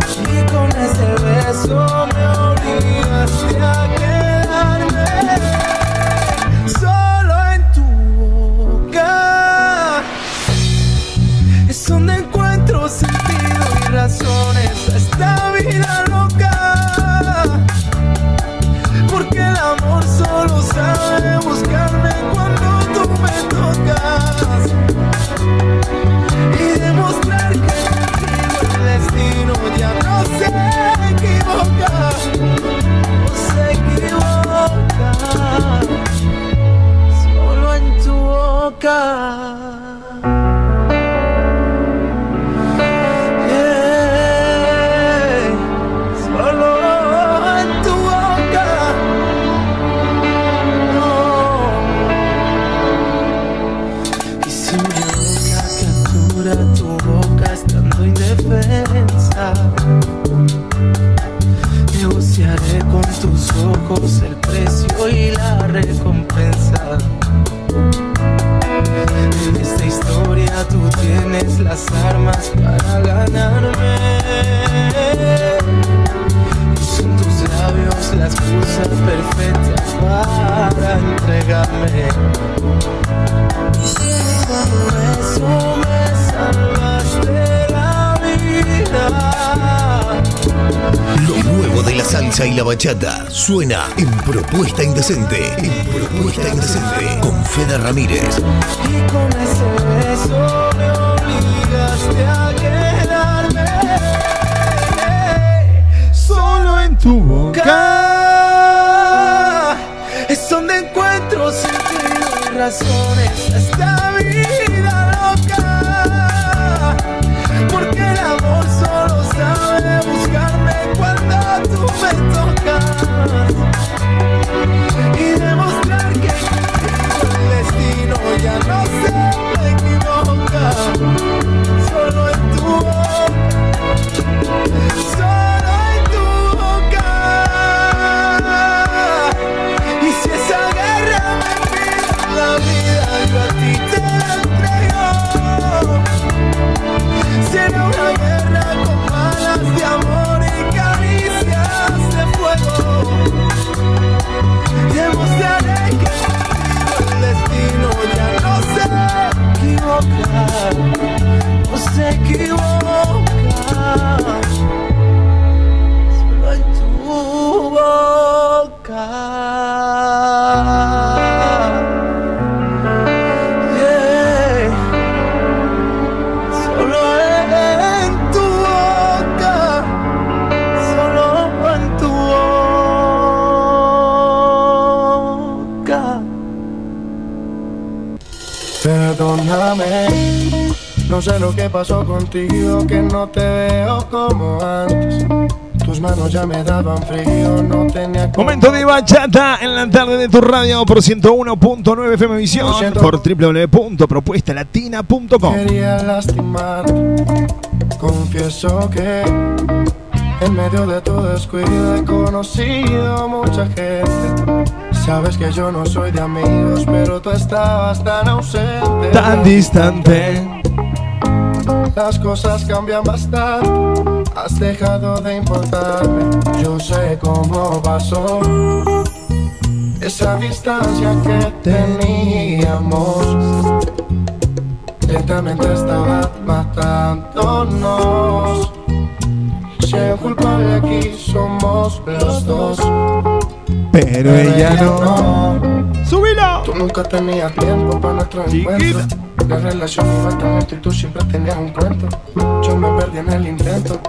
Y con ese beso me obligaste a quedarme solo en tu boca. Es donde encuentro sentido y razones a boca. Tienes las armas para ganarme. Y son tus labios la excusa perfecta para entregarme. Con eso me salvaste la vida. Lo nuevo de la salsa y la bachata suena en Propuesta Indecente. En Propuesta Indecente con Fede Ramírez. Y con ese beso me obligaste a quedarme solo en tu boca. Es donde encuentro sentido y razones vida amor solo sabe buscarme cuando tú me tocas. Y demostrar que el destino ya no se equivoca. Solo en tu boca. Equivoca. Solo en tu boca. No sé lo que pasó contigo, que no te veo como antes. Tus manos ya me daban frío, no tenía Momento de bachata en la tarde de tu radio por 101.9 FM Visión, por www.propuestalatina.com. Quería lastimarte, confieso que en medio de tu descuido he conocido mucha gente. Sabes que yo no soy de amigos, pero tú estabas tan ausente. Tan distante. Las cosas cambian bastante, has dejado de importarme. Yo sé cómo pasó esa distancia que teníamos. Lentamente estaba matándonos. Si el culpable aquí somos los dos. Pero ella no. ¡Súbilo! Tú nunca tenías tiempo para nuestro encuentro. La relación iba tan lento y tú siempre tenías un cuento. Yo me perdí en el intento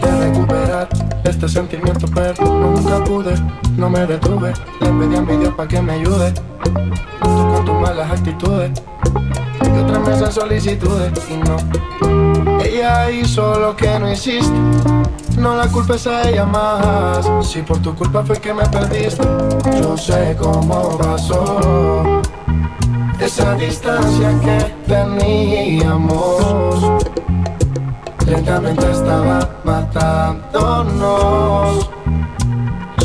de recuperar este sentimiento, pero nunca pude, no me detuve. Le pedí a mi Dios para que me ayude. Tú con tus malas actitudes y otras mesas solicitudes y no. Ella hizo lo que no hiciste. No la culpes a ella más. Si por tu culpa fue que me perdiste, yo sé cómo pasó. Esa distancia que teníamos lentamente estaba matándonos.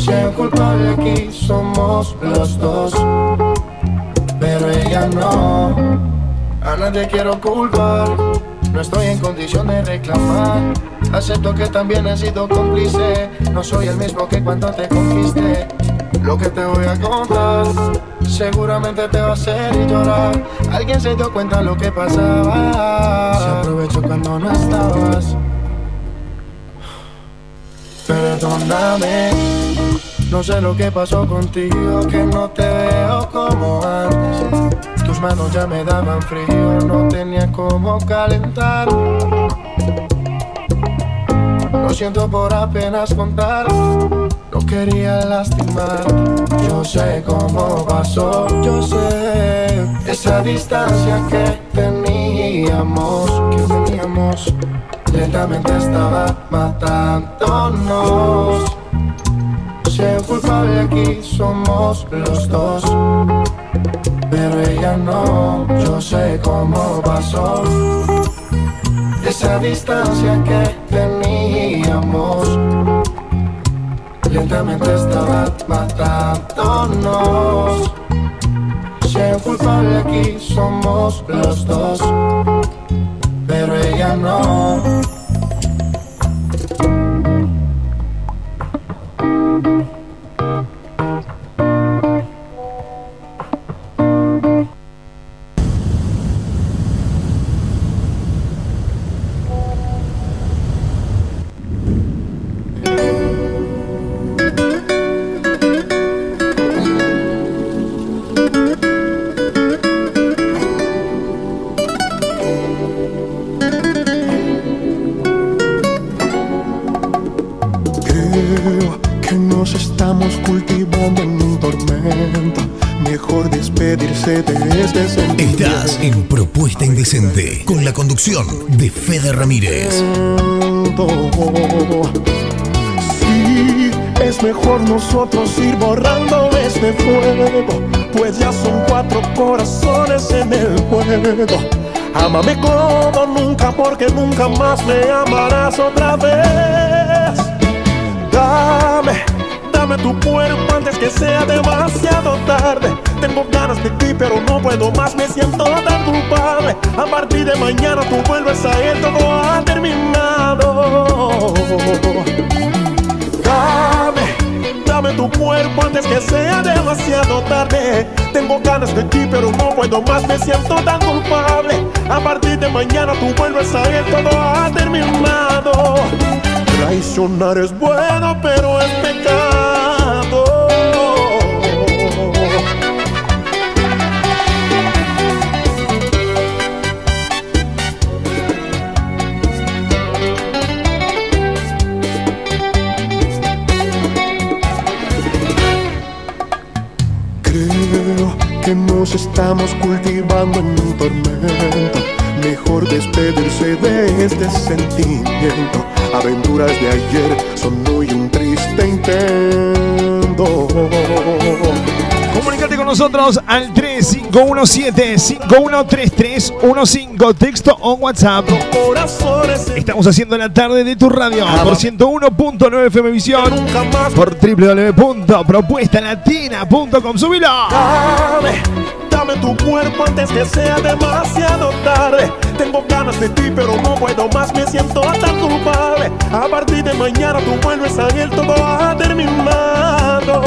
Si el culpable aquí somos los dos, pero ella no. A nadie quiero culpar, no estoy en condición de reclamar. Acepto que también he sido cómplice, no soy el mismo que cuando te conquisté. Lo que te voy a contar seguramente te va a hacer llorar. Alguien se dio cuenta lo que pasaba. Se aprovechó cuando no estabas. Perdóname, no sé lo que pasó contigo, que no te veo como antes. Tus manos ya me daban frío, no tenía cómo calentar. Lo siento por apenas contar, quería lastimar. Yo sé cómo pasó, yo sé esa distancia que teníamos, que teníamos. Lentamente estaba matándonos. Si el culpable aquí somos los dos, pero ella no. Yo sé cómo pasó esa distancia que teníamos. Lentamente estaba matándonos. Si el culpable aquí somos los dos, pero ella no. Indecente con la conducción de Fede Ramírez. Sí, es mejor nosotros ir borrando este fuego, pues ya son cuatro corazones en el juego. Ámame como nunca, porque nunca más me amarás otra vez. Dame, dame tu cuerpo antes que sea demasiado tarde. Tengo ganas de ti, pero no puedo más, me siento tan culpable. A partir de mañana tú vuelves a él, todo ha terminado. Dame, dame tu cuerpo antes que sea demasiado tarde. Tengo ganas de ti, pero no puedo más, me siento tan culpable. A partir de mañana tú vuelves a él, todo ha terminado. Traicionar es bueno, pero es pecado. Nos estamos cultivando en un tormento. Mejor despedirse de este sentimiento. Aventuras de ayer son hoy un triste intento. Nosotros al 3517-513315, texto o WhatsApp. Estamos haciendo la tarde de tu radio por 101.9 FM Visión, por www.propuestalatina.com. ¡Subilo! Dame, tu cuerpo antes que sea demasiado tarde. Tengo ganas de ti, pero no puedo más, me siento tan culpable. A partir de mañana tú vuelves a él, todo ha terminado.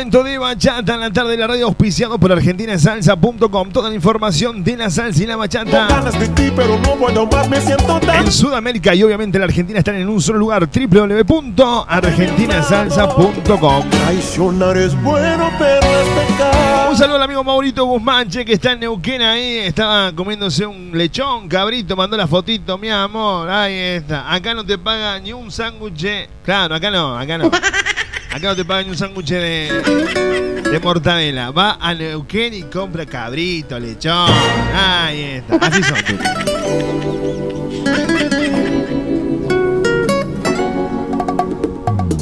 Momento de bachata en la tarde de la radio auspiciado por argentinasalsa.com. Toda la información de la salsa y la Tengo bachata. ganas de ti, pero no puedo más, me siento tan En Sudamérica y obviamente en la Argentina están en un solo lugar, www.argentinasalsa.com. Traicionar es bueno, pero es pecado. Un saludo al amigo Maurito Guzmán, che, que está en Neuquén ahí. Estaba comiéndose un lechón, cabrito, mandó la fotito, mi amor. Ahí está. Acá no te paga ni un sándwich. Claro, acá no, acá no. Acá no te paga ni un sándwich de, de mortadela. Va a Neuquén y compra cabrito, lechón. Ahí está. Así son.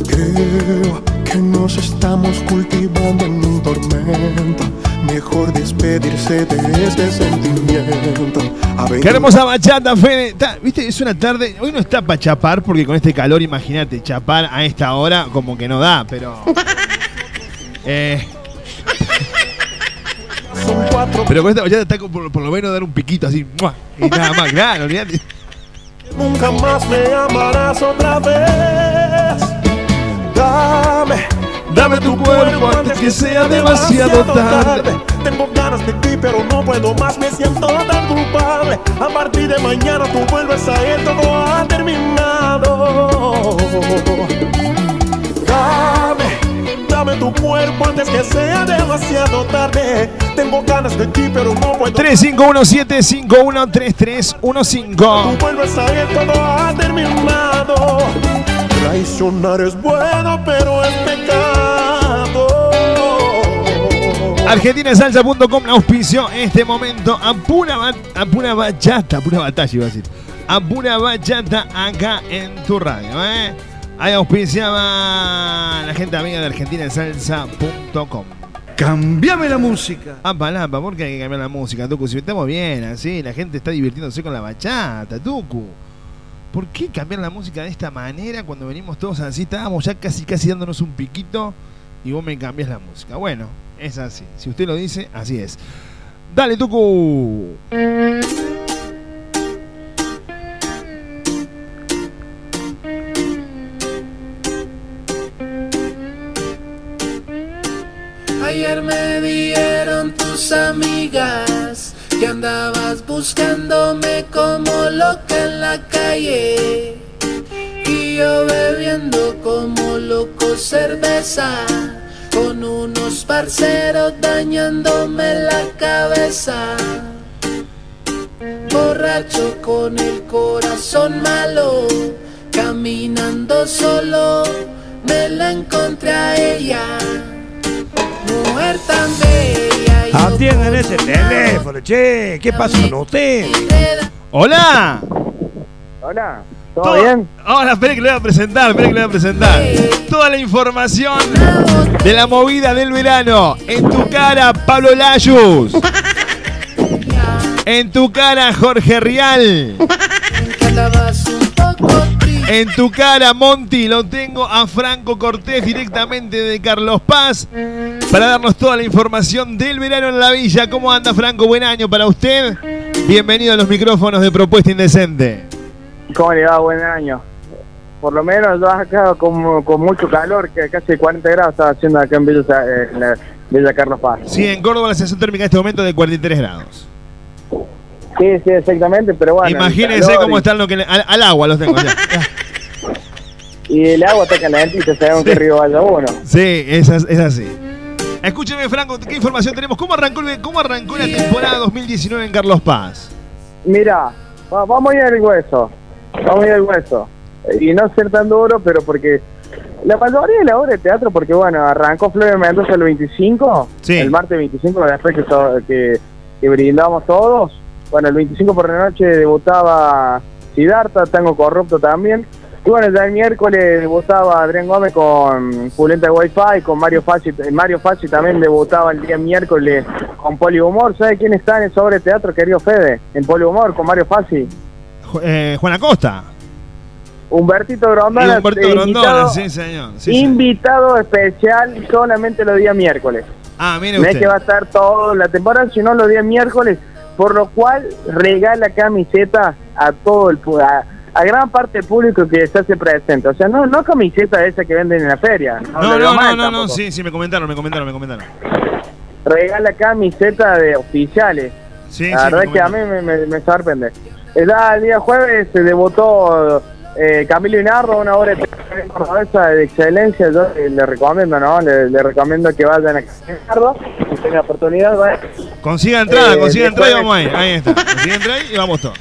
Creo que nos estamos cultivando en un tormento. Mejor despedirse de este sentimiento. Qué hermosa bachata, Fede. Está- Viste, es una tarde. Hoy no está para chapar, porque con este calor, imagínate, chapar a esta hora como que no da, pero. Eh, pero con esta bachata está como por, por lo menos dar un piquito así. ¡mua! Y nada más, claro, olvídate. Nunca más me amarás otra vez. Dame, dame tu cuerpo antes que sea demasiado tarde. Tengo ganas de ti, pero no puedo más, me siento tan culpable. A partir de mañana tú vuelves a él, todo ha terminado. Dame, dame tu cuerpo antes que sea demasiado tarde. Tengo ganas de ti, pero no puedo 3517513315. Tú vuelves a él, todo ha terminado. Traicionar es bueno, pero es pecado. ArgentinaSalsa.com auspició este momento a pura, a pura bachata, pura batalla iba a decir. A pura bachata acá en tu radio, ¿eh? Ahí auspiciaba la gente amiga de ArgentinaSalsa.com. Cambiame la música. Ah, palapa, ¿por qué hay que cambiar la música, Tucu? Si estamos bien, así, la gente está divirtiéndose con la bachata, Tucu. ¿Por qué cambiar la música de esta manera cuando venimos todos así? Estábamos ya casi casi dándonos un piquito y vos me cambias la música. Bueno, es así. Si usted lo dice, así es. Dale, Tucu. Ayer me dieron tus amigas que andabas buscándome como loca en la calle y yo bebiendo como loco cerveza con unos parceros dañándome la cabeza. Borracho con el corazón malo, caminando solo, me la encontré a ella. Mujer y Atienden ese teléfono, che. ¿Qué pasa con usted? ¡Hola! Hola, ¿todo bien? Ahora, espere que le voy a presentar, espere que le voy a presentar. Toda la información de la movida del verano. En tu cara, Pablo Layus. En tu cara, Jorge Rial. En tu cara, Monty, lo tengo a Franco Cortés directamente de Carlos Paz para darnos toda la información del verano en la villa. ¿Cómo anda, Franco? Buen año para usted. Bienvenido a los micrófonos de Propuesta Indecente. ¿Cómo le va? Buen año. Por lo menos yo acá con, con mucho calor, que casi 40 grados estaba haciendo acá en Villa, eh, en la Villa Carlos Paz. Sí, en Córdoba la sensación térmica en este momento de 43 grados. Sí, sí, exactamente, pero bueno. Imagínense cómo y- están lo que al agua los tengo ya. Y el agua está calentita, sabemos que Río vaya uno. Sí, es, as- es así. Escúcheme, Franco, ¿qué información tenemos? ¿Cómo arrancó, cómo arrancó la temporada 2019 en Carlos Paz? Mira, va- vamos a ir al hueso. Vamos a ir al hueso. Y no ser tan duro, pero porque la mayoría de la obra de teatro, porque bueno, arrancó Flavio Mendoza el 25, el martes 25, después que, que, que brindamos todos. Bueno, el 25 por la noche debutaba Siddhartha, Tango Corrupto también. Y bueno, ya el miércoles debutaba Adrián Gómez con Pulenta Wi-Fi, con Mario Fassi. Mario Fassi también debutaba el día miércoles con Polihumor. ¿Sabe quién está en esa obra de teatro, querido Fede? En Polihumor, con Mario Fassi. Eh, Juan Acosta. Humbertito Grondona. Humberto eh, Grondona, invitado- sí, señor. Sí, invitado especial solamente los días miércoles. Ah, mire No es usted. que va a estar toda la temporada, sino los días miércoles, por lo cual regala camisetas a todo el a, a gran parte del público que se hace presente. O sea, no, no camisetas esas que venden en la feria. No, no, no, no, no, sí, sí, me comentaron, me comentaron, me comentaron. Regala camisetas de oficiales. Sí, la sí, verdad es que a mí me, me- me sorprende. El, el día jueves se debutó eh, Camilo Inardo, una obra de de excelencia. Yo eh, le recomiendo, ¿no? Le, le recomiendo que vayan a Camilo Inardo. tenga oportunidad, va. Consiga entrada, Eh, consiga entrada y vamos ahí. Ahí está. Consiga entrada y vamos todos.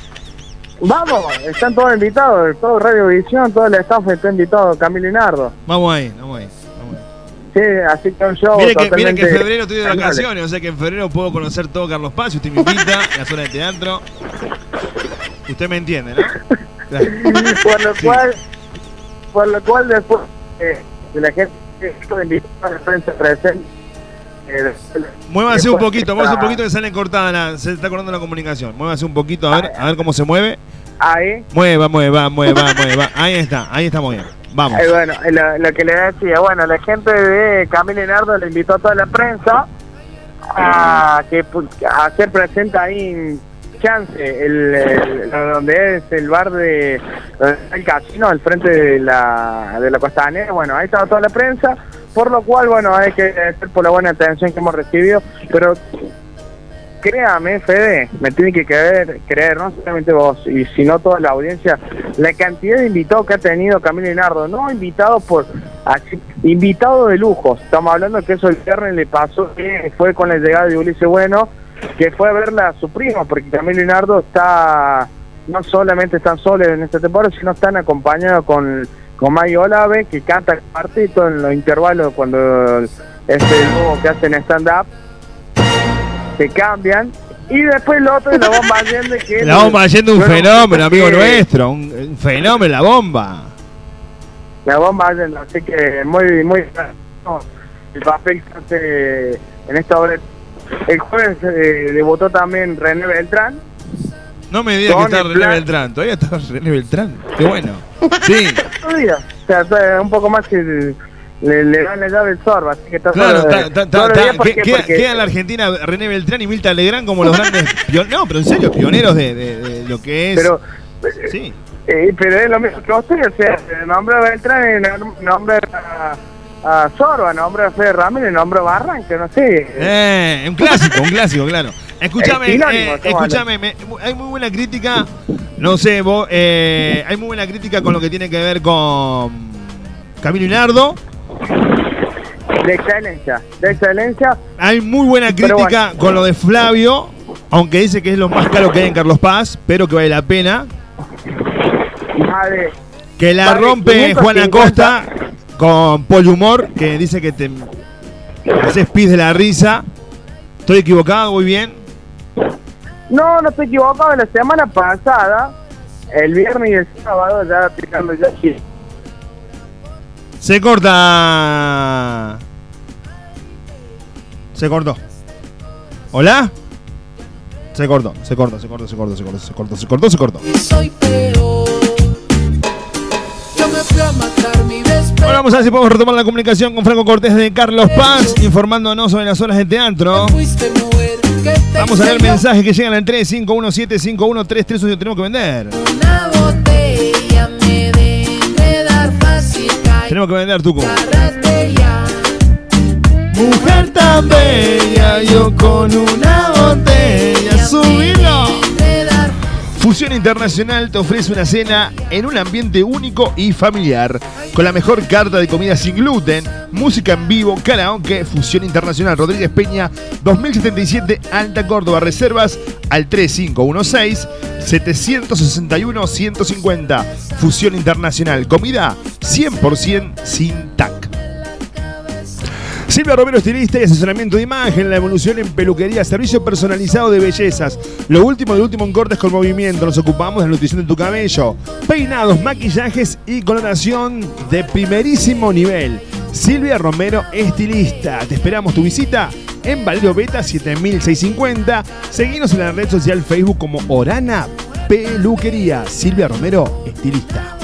Vamos, están todos invitados, todo Radio Visión, todo el staff está invitado, Camilo y Nardo. Vamos ahí, vamos ahí. Sí, así que un show Mire que, en febrero estoy de vacaciones, o sea que en febrero puedo conocer todo Carlos Paz. Usted me invita la zona de teatro. Usted me entiende, ¿no? Claro. por lo cual, por lo cual después eh, de la gente que esto de invitar a la prensa presente, Muévase un poquito, muévase un poquito que sale cortada, la- se está cortando la comunicación. Muévase un poquito, a ver, a ver cómo se mueve. Ahí, Mueva, mueva, mueva, mueva. Ahí está, ahí estamos bien. Vamos. eh, bueno, eh, lo, lo que le decía, bueno, la gente de Camilo y Nardo le invitó a toda la prensa a que a hacer presente ahí en Chance, el, el- donde es el bar de el casino al frente de la de la costanera, bueno, ahí estaba toda la prensa, por lo cual, bueno, hay que agradecer por la buena atención que hemos recibido, pero créame, Fede, me tiene que creer, creer, no solamente vos, y sino toda la audiencia, la cantidad de invitados que ha tenido Camilo y Nardo, no invitados por, así, invitados de lujo, estamos hablando que eso el viernes le pasó, fue con la llegada de Ulises Bueno, que fue a verla a su primo, porque Camilo y Nardo está, no solamente están solos en esta temporada, sino están acompañados con, con May Olave, que canta partito en los intervalos cuando es el dúo que hacen stand-up, se cambian y después el otro la bomba Allende que La bomba yendo un fenómeno, amigo nuestro. Un, un fenómeno, la bomba. la bomba Allende así que muy muy no, el papel que hace en esta obra el jueves eh, debutó también René Beltrán No me digas que está René plan- Beltrán. Todavía está René Beltrán. Qué bueno. Sí. todavía o sea un poco más que le, le dan la llave el sorbo así que está Claro, todo- está- está- todos los está- días, ¿por que- qué? queda, Porque- queda en la Argentina René Beltrán y Milta Legrand como los grandes pion- No, pero en serio, pioneros de, de- de lo que es. Pero, sí. Eh, pero es lo mismo que usted, o sea, nombra a Beltrán y nombra a, a Sorba, nombra a Fede Ramírez, nombra a Barranca, no sé. Eh, un clásico, un clásico, claro. Escúchame, eh, escúchame, me- hay muy buena crítica, no sé, vos, eh, hay muy buena crítica con lo que tiene que ver con Camilo y Nardo. De excelencia, de excelencia. Hay muy buena crítica con lo de Flavio, aunque dice que es lo más caro que hay en Carlos Paz, pero que vale la pena. Madre, Que la rompe 550. Juan Acosta con Polhumor, que dice que te haces pis de la risa. Estoy equivocado, muy bien. No, no estoy equivocado, la semana pasada, el viernes y el sábado, ya aplicando ya sí. Se corta. Se cortó. ¿Hola? Se cortó, se cortó, se cortó, se cortó, se cortó, se cortó, se cortó, se cortó. Soy peor. Yo me fui a matar mi vamos a ver si podemos retomar la comunicación con Franco Cortés de Carlos Paz, informándonos sobre las horas de teatro. Fuiste Vamos a leer enseñó mensajes que llegan al 35175133 tenemos que vender. Una botella me debe dar fácil. Tenemos que vender, Tuco. Mujer tan bella, yo con una botella, subilo. Fusión Internacional te ofrece una cena en un ambiente único y familiar, con la mejor carta de comida sin gluten, música en vivo, karaoke, Fusión Internacional Rodríguez Peña, 2077 Alta Córdoba, reservas al 3516-761-150. Fusión Internacional, comida 100% sin TAC. Silvia Romero, estilista y asesoramiento de imagen, la evolución en peluquería, servicio personalizado de bellezas. Lo último de último en cortes con movimiento. Nos ocupamos de la nutrición de tu cabello. Peinados, maquillajes y coloración de primerísimo nivel. Silvia Romero, estilista. Te esperamos tu visita en Valerio Beta 7650. Seguinos en la red social Facebook como Orana Peluquería. Silvia Romero, estilista.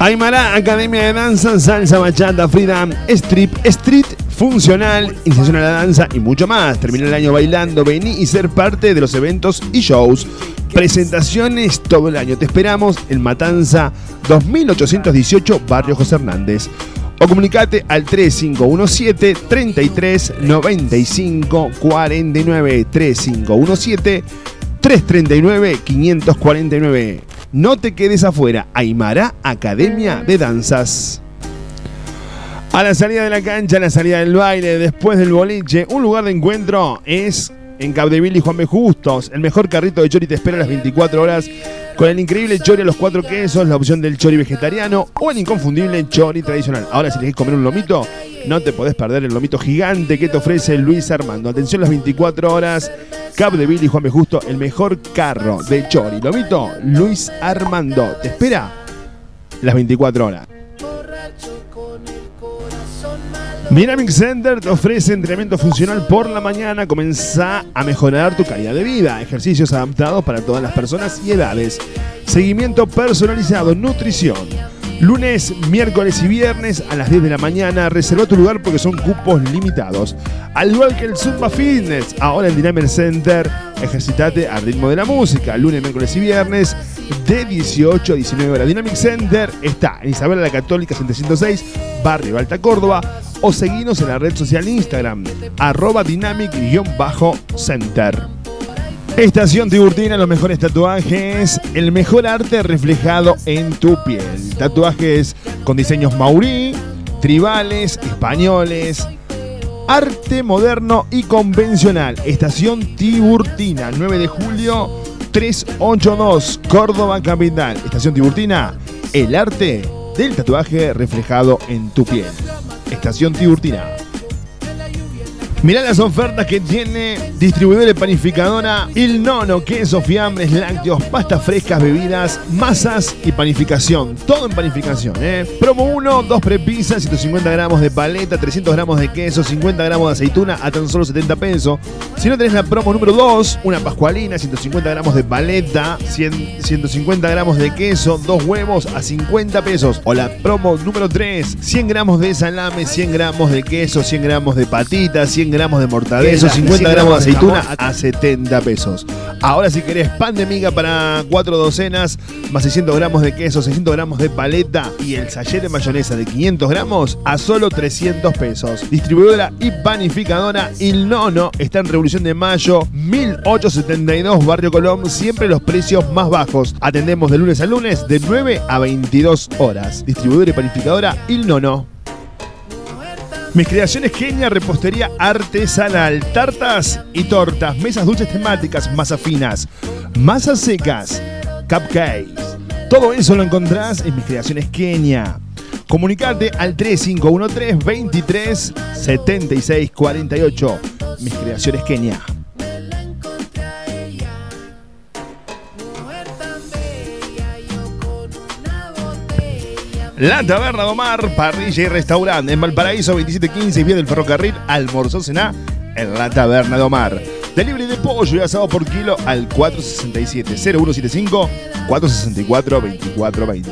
Aymara, Academia de Danza, Salsa, Bachata, Freedom, Strip, Street, Funcional, Iniciación a la Danza y mucho más. Termina el año bailando, vení y ser parte de los eventos y shows. Presentaciones todo el año. Te esperamos en Matanza 2818, Barrio José Hernández. O comunicate al 3517 33 95 49 3517 339 549. No te quedes afuera. Aymara Academia de Danzas. A la salida de la cancha, a la salida del baile, después del boliche, un lugar de encuentro es en Capdeville y Juan B. Justos. El mejor carrito de chori te espera a las 24 horas con el increíble chori a los cuatro quesos, la opción del chori vegetariano o el inconfundible chori tradicional. Ahora, si querés comer un lomito, no te podés perder el lomito gigante que te ofrece Luis Armando. Atención, las 24 horas. Capdeville y Juan B. Justo, el mejor carro de chori. Lomito, Luis Armando. Te espera las 24 horas. Dynamic Center te ofrece entrenamiento funcional por la mañana. Comenzá a mejorar tu calidad de vida. Ejercicios adaptados para todas las personas y edades. Seguimiento personalizado, nutrición. Lunes, miércoles y viernes a las 10 de la mañana. Reserva tu lugar porque son cupos limitados. Al igual que el Zumba Fitness, ahora en Dynamic Center, ejercitate al ritmo de la música. Lunes, miércoles y viernes de 18 a 19 horas. Dynamic Center está en Isabel la Católica 706, Barrio Alta Córdoba. O seguinos en la red social Instagram, arroba dynamic-center. Estación Tiburtina, los mejores tatuajes, el mejor arte reflejado en tu piel. Tatuajes con diseños maurí, tribales, españoles, arte moderno y convencional. Estación Tiburtina, 9 de julio 382, Córdoba Capital. Estación Tiburtina, el arte del tatuaje reflejado en tu piel. Estación Tiburtina. Mirá las ofertas que tiene distribuidor de panificadora Il Nono, queso, fiambres, lácteos, pastas frescas, bebidas, masas y panificación. Todo en panificación, ¿eh? Promo 1, 2 prepisas, 150 gramos de paleta, 300 gramos de queso, 50 gramos de aceituna a tan solo 70 pesos. Si no tenés la promo número 2, una pascualina, 150 gramos de paleta, 100, 150 gramos de queso, dos huevos a 50 pesos. O la promo número 3, 100 gramos de salame, 100 gramos de queso, 100 gramos de patitas, 100 gramos de mortadela, Queso, 50 100 gramos de aceituna a 70 pesos. Ahora si querés pan de miga para 4 docenas, más 600 gramos de queso, 600 gramos de paleta y el sachet de mayonesa de 500 gramos a solo 300 pesos. Distribuidora y panificadora Il Nono está en Revolución de Mayo 1872 Barrio Colón, siempre los precios más bajos. Atendemos de lunes a lunes de 9 a 22 horas. Distribuidora y panificadora Il Nono. Mis creaciones Kenia, repostería artesanal, tartas y tortas, mesas dulces temáticas, masas finas, masas secas, cupcakes. Todo eso lo encontrás en mis creaciones Kenia. Comunicate al 3513 23 76 48. Mis creaciones Kenia. La Taberna de Omar, parrilla y restaurante en Valparaíso 2715, vía del ferrocarril, almorzó cená en la Taberna de Omar. Delivery de pollo y asado por kilo al 467-0175 464-2420.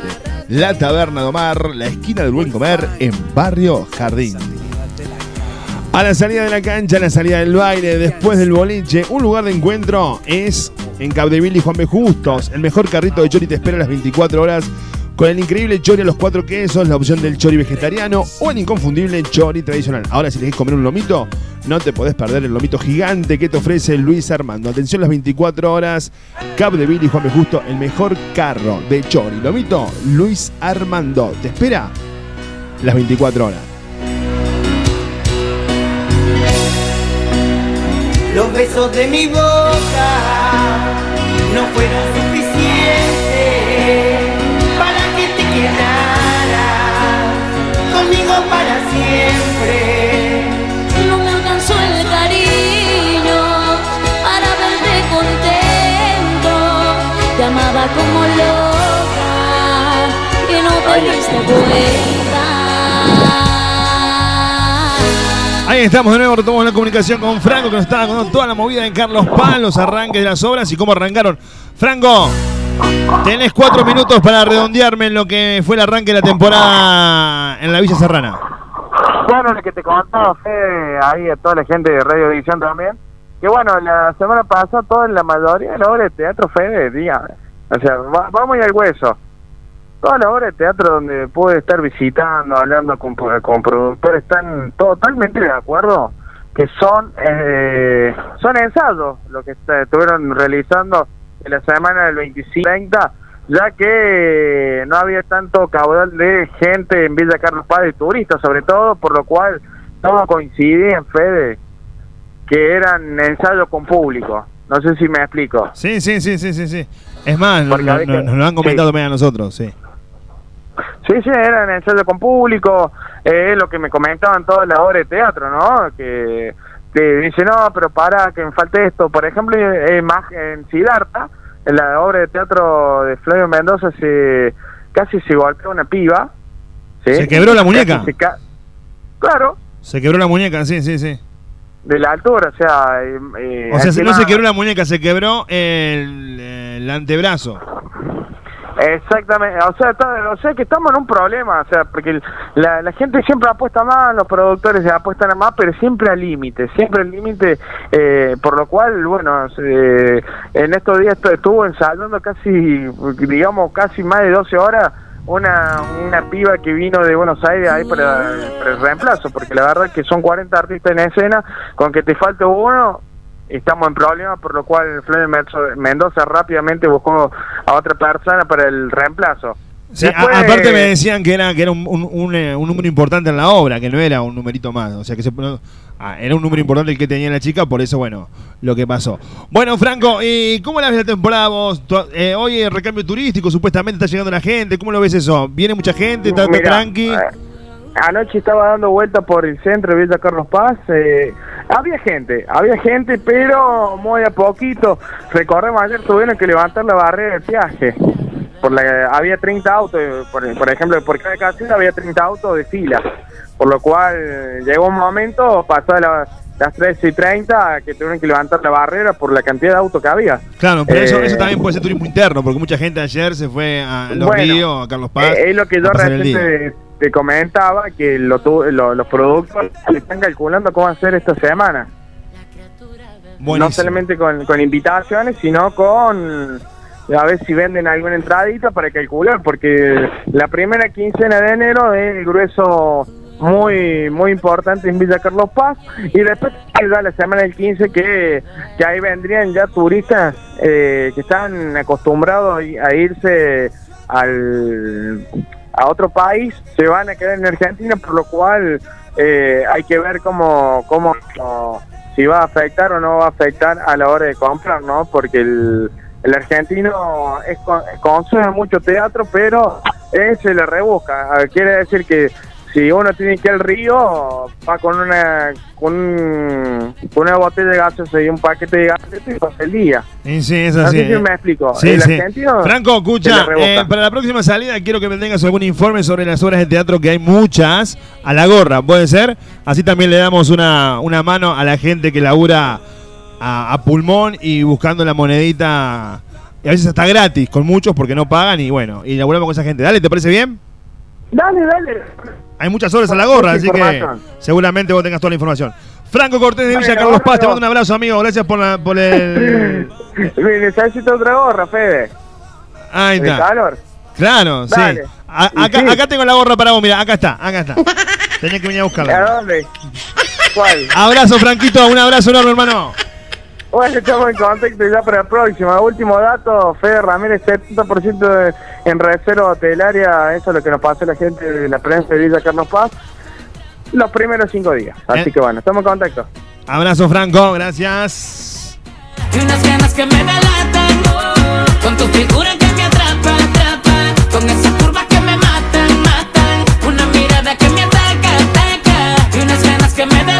La Taberna de Omar, la esquina del buen comer en Barrio Jardín. A la salida de la cancha, a la salida del baile, después del boliche, un lugar de encuentro es en Capdeville y Juan B. Justos. El mejor carrito de chori te espera a las 24 horas con el increíble chori a los cuatro quesos, la opción del chori vegetariano o el inconfundible chori tradicional. Ahora, si querés comer un lomito, no te podés perder el lomito gigante que te ofrece Luis Armando. Atención las 24 horas, Capdeville y Juan B. Justo, el mejor carro de chori. Lomito, Luis Armando. Te espera las 24 horas. Los besos de mi boca no fueron como loca y no te diste cuenta. Ahí estamos de nuevo, retomamos la comunicación con Franco que nos estaba contando toda la movida en Carlos Paz, los arranques de las obras y cómo arrancaron. Franco, tenés cuatro minutos para redondearme en lo que fue el arranque de la temporada en la Villa Serrana. Bueno, lo que te contaba Fede, ahí a toda la gente de Radio Edición también, que bueno, la semana pasada toda la mayoría de la obra de teatro Fede, dígame, o sea, va- vamos ir al hueso. Toda la obra de teatro donde pude estar visitando, hablando con, con productores, están totalmente de acuerdo que son eh, son ensayos lo que est- estuvieron realizando en la semana del 25-30 ya que no había tanto caudal de gente en Villa Carlos Paz, de turistas sobre todo, por lo cual todo coincidía en Fede que eran ensayos con público. No sé si me explico. Sí, sí, sí, sí, sí, sí. Es más, nos, lo han comentado también a nosotros, sí. Sí, sí, eran ensayos con público, eh, es lo que me comentaban todas las obras de teatro, ¿no? Que te dicen, no, pero para, que me falte esto. Por ejemplo, eh, más en Siddhartha, en la obra de teatro de Flavio Mendoza, se casi se golpeó una piba. ¿sí? ¿Se quebró la muñeca? se ca- claro, Se quebró la muñeca, sí, sí, sí. de la altura, o sea... eh, eh, O sea, no se quebró la muñeca, se quebró el, el antebrazo. Exactamente, o sea, o sea que estamos en un problema, o sea, porque la, la gente siempre apuesta más, los productores apuestan a más, pero siempre al límite, siempre al límite, eh, por lo cual, bueno, se- en estos días estu- estuvo ensayando casi, digamos, casi más de 12 horas una, una piba que vino de Buenos Aires ahí para, el reemplazo, porque la verdad que son 40 artistas en escena, con que te falte uno, estamos en problemas, por lo cual Flavio Mendoza rápidamente buscó a otra persona para el reemplazo. Sí, a- aparte me decían que era que era un, un- un, eh, un número importante en la obra, que no era un numerito más. O sea, que se, no- ah, era un número importante el que tenía la chica, por eso, bueno, lo que pasó. Bueno, Franco, ¿y cómo la ves la temporada vos? Eh, hoy el recambio turístico, supuestamente está llegando la gente. ¿Cómo lo ves eso? ¿Viene mucha gente? ¿Está tranqui? eh, Anoche estaba dando vuelta por el centro de Villa Carlos Paz. eh, había gente, había gente, pero muy a poquito. Recordemos, ayer tuvieron que levantar la barrera del viaje. Por la, había 30 autos, por, por ejemplo, por cada casilla había 30 autos de fila. Por lo cual eh, llegó un momento, pasó la- las 13 y 30, que tuvieron que levantar la barrera por la cantidad de autos que había. Claro, pero eso, Eh, eso también puede ser turismo interno, porque mucha gente ayer se fue a Los Bueno, Ríos, a Carlos Paz. Eh, es lo que yo a te, comentaba, que lo tu- lo- los productos le están calculando cómo hacer esta semana. No solamente con, con invitaciones, sino con a ver si venden alguna entradita para calcular, porque la primera quincena de enero es el grueso muy muy importante en Villa Carlos Paz y después ya la semana del 15 que, que ahí vendrían ya turistas eh, que están acostumbrados a irse al a otro país se van a quedar en Argentina por lo cual eh, hay que ver cómo, cómo si va a afectar o no va a afectar a la hora de comprar no porque el, el argentino es, con- consume mucho teatro pero eh, se le rebusca. Ah, quiere decir que si uno tiene que ir al río va con una con, un- con una botella de gaseosa y un paquete de gaseosa y pasa el día Y sí, es no así. sé si eh. me explico Sí, el sí. Franco, escucha, eh, para la próxima salida quiero que me tengas algún informe sobre las obras de teatro, que hay muchas, a la gorra, ¿puede ser? Así también le damos una, una mano a la gente que labura a, a pulmón y buscando la monedita, y a veces hasta gratis, con muchos porque no pagan y bueno, y laburamos con esa gente. Dale, ¿te parece bien? Dale dale Hay muchas horas a la gorra, así que seguramente vos tengas toda la información. Franco Cortés de Villa la Carlos Paz, te mando un abrazo, amigo. Gracias por, la- por el... necesito otra gorra Fede Ahí ¿De está. calor? Claro, sí. Dale. A- Y acá, sí. acá tengo la gorra para vos, mira, acá está, acá está. Tenés que venir a ¿A buscarla. dónde? ¿Cuál? Abrazo, Franquito, un abrazo enorme, hermano. Bueno, estamos en contacto ya para el próximo. Último dato, Fede Ramírez, 70% de- en reserva hotelaria, eso es lo que nos pasó la gente de la prensa de Villa Carlos Paz, los primeros cinco días. Así Eh. que bueno, estamos en contacto. Abrazo, Franco, gracias. Y unas ganas que me delatan Con tu figura que me atrapa, atrapa Con esa curva que me matan, matan Una mirada que me ataca, ataca Y unas ganas que me delatan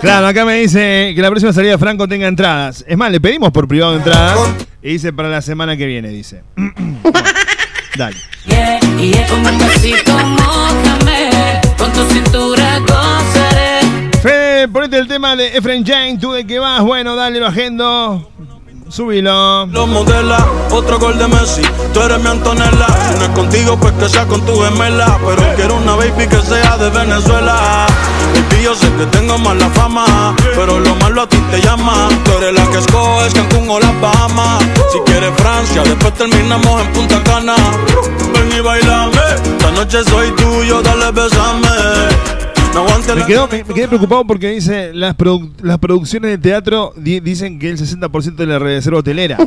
Claro, acá me dice que la próxima salida Franco tenga entradas. Es más, le pedimos por privado entradas. Y dice para la semana que viene, dice. Bueno, dale. Yeah, yeah, con un besito mójame Con tu cintura gozaré Fede, ponete el tema de Efren Jane, tú de qué vas. Bueno, dale, lo agendo. Subilo. Lo modela, otro gol de Messi, tú eres mi Antonella. Si no es contigo, pues que sea con tu gemela. Pero quiero una baby que sea de Venezuela. Baby, yo sé que tengo mala fama, pero lo malo a ti te llama. Tú eres la que escoges Cancún o las Bahamas. Si quieres Francia, después terminamos en Punta Cana. Ven y bailame, esta noche soy tuyo, dale besame. Me, la quedo- me- me quedé preocupado porque dice las, produ- las producciones de teatro di- dicen que el 60% de la reserva hotelera.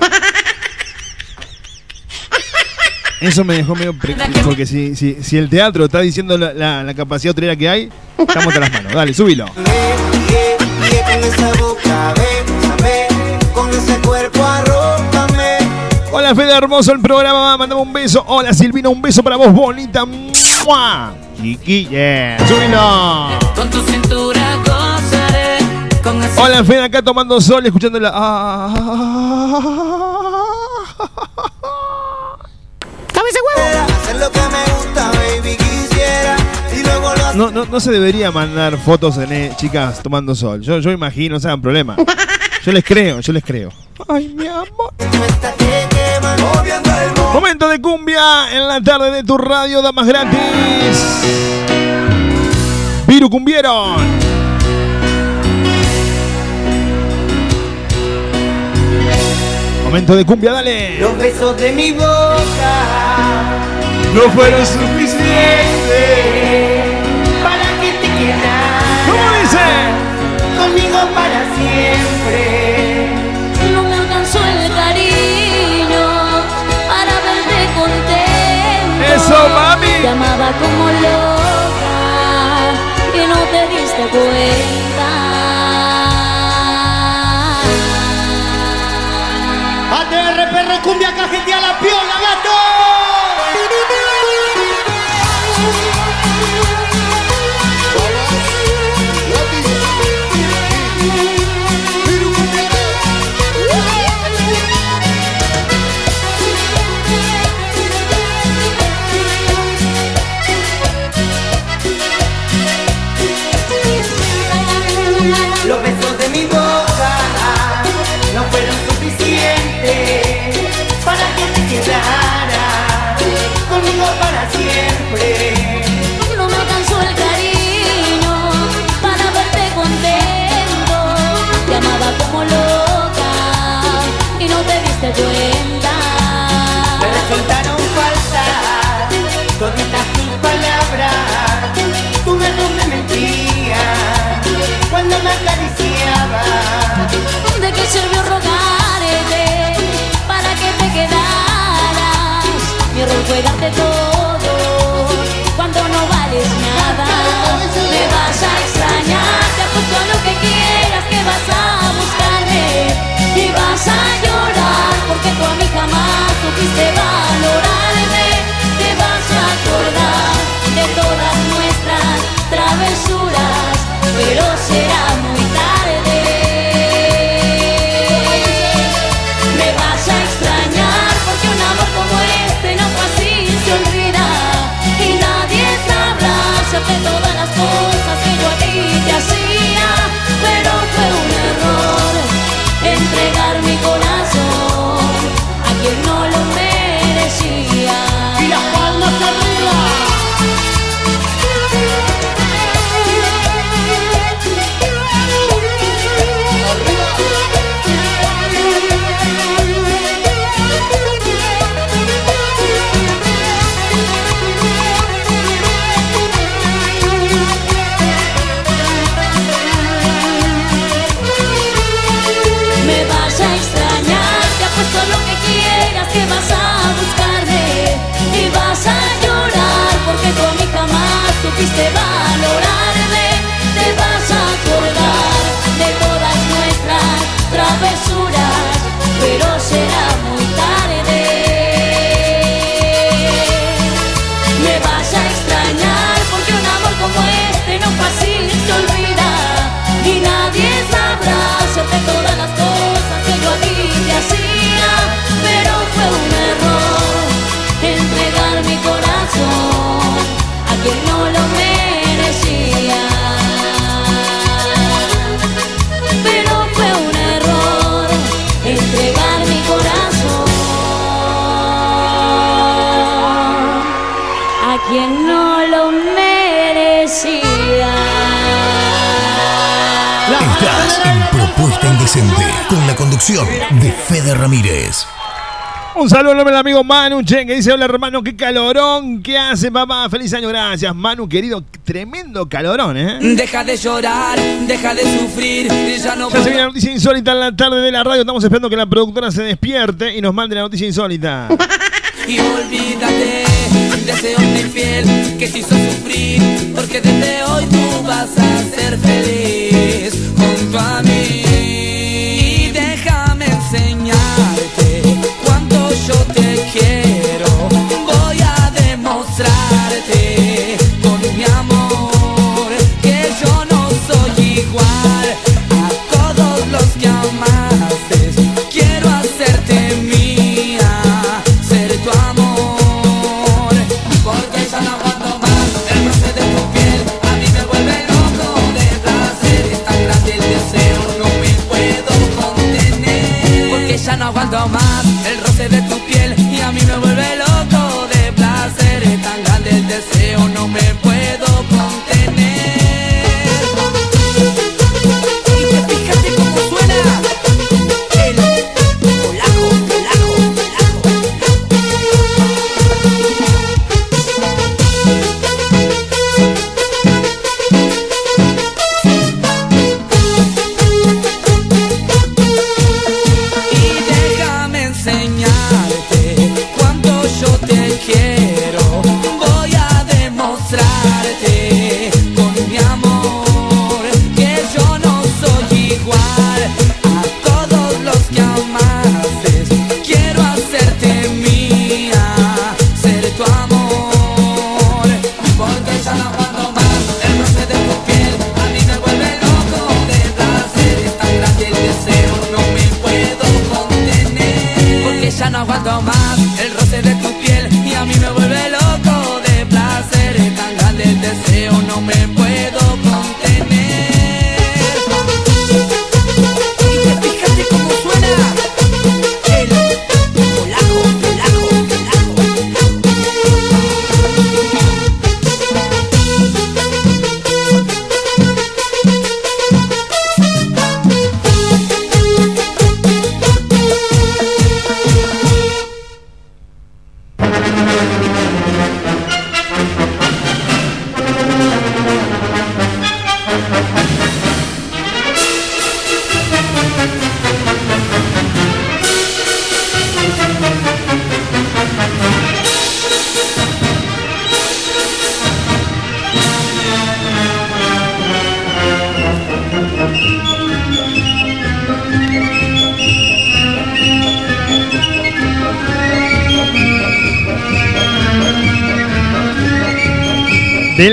Eso me dejó medio pre- porque si, si, si el teatro está diciendo la, la- la capacidad hotelera que hay, estamos hasta las manos. Dale, súbilo. Hola Fede Hermoso, el programa, mandame un beso. Hola Silvina, un beso para vos, bonita. ¡Mua! Chiquilla, súbilo. Con tu cintura gozaré. Con ese Hola Fede, acá tomando sol, escuchando la... ah, ¡Cabeza huevo! Hacer lo que me gusta, baby, quisiera. Y luego lo No, no, no se debería mandar fotos en eh, chicas tomando sol. Yo, yo imagino, no se hagan problema. Yo les creo, yo les creo. Ay, mi amor. Momento de cumbia en la tarde de tu radio, damas gratis. Viru cumbieron. Momento de cumbia, dale. Los besos de mi boca No fueron suficientes Para siempre. No me alcanzó el cariño para verte contento. Eso, mami. Te amaba como loca y no te diste cuenta. ATR perro cumbia cajetea la piola, gato. Saludo al amigo Manu, che, que dice, hola hermano, qué calorón, ¿qué hace papá? Feliz año, gracias. Manu, querido, tremendo calorón, ¿eh? Deja de llorar, deja de sufrir, ya no Ya se viene la noticia insólita en la tarde de la radio. Estamos esperando que la productora se despierte y nos mande la noticia insólita. Y olvídate de ese hombre infiel que te hizo sufrir, porque desde hoy tú vas a ser feliz deseo, no me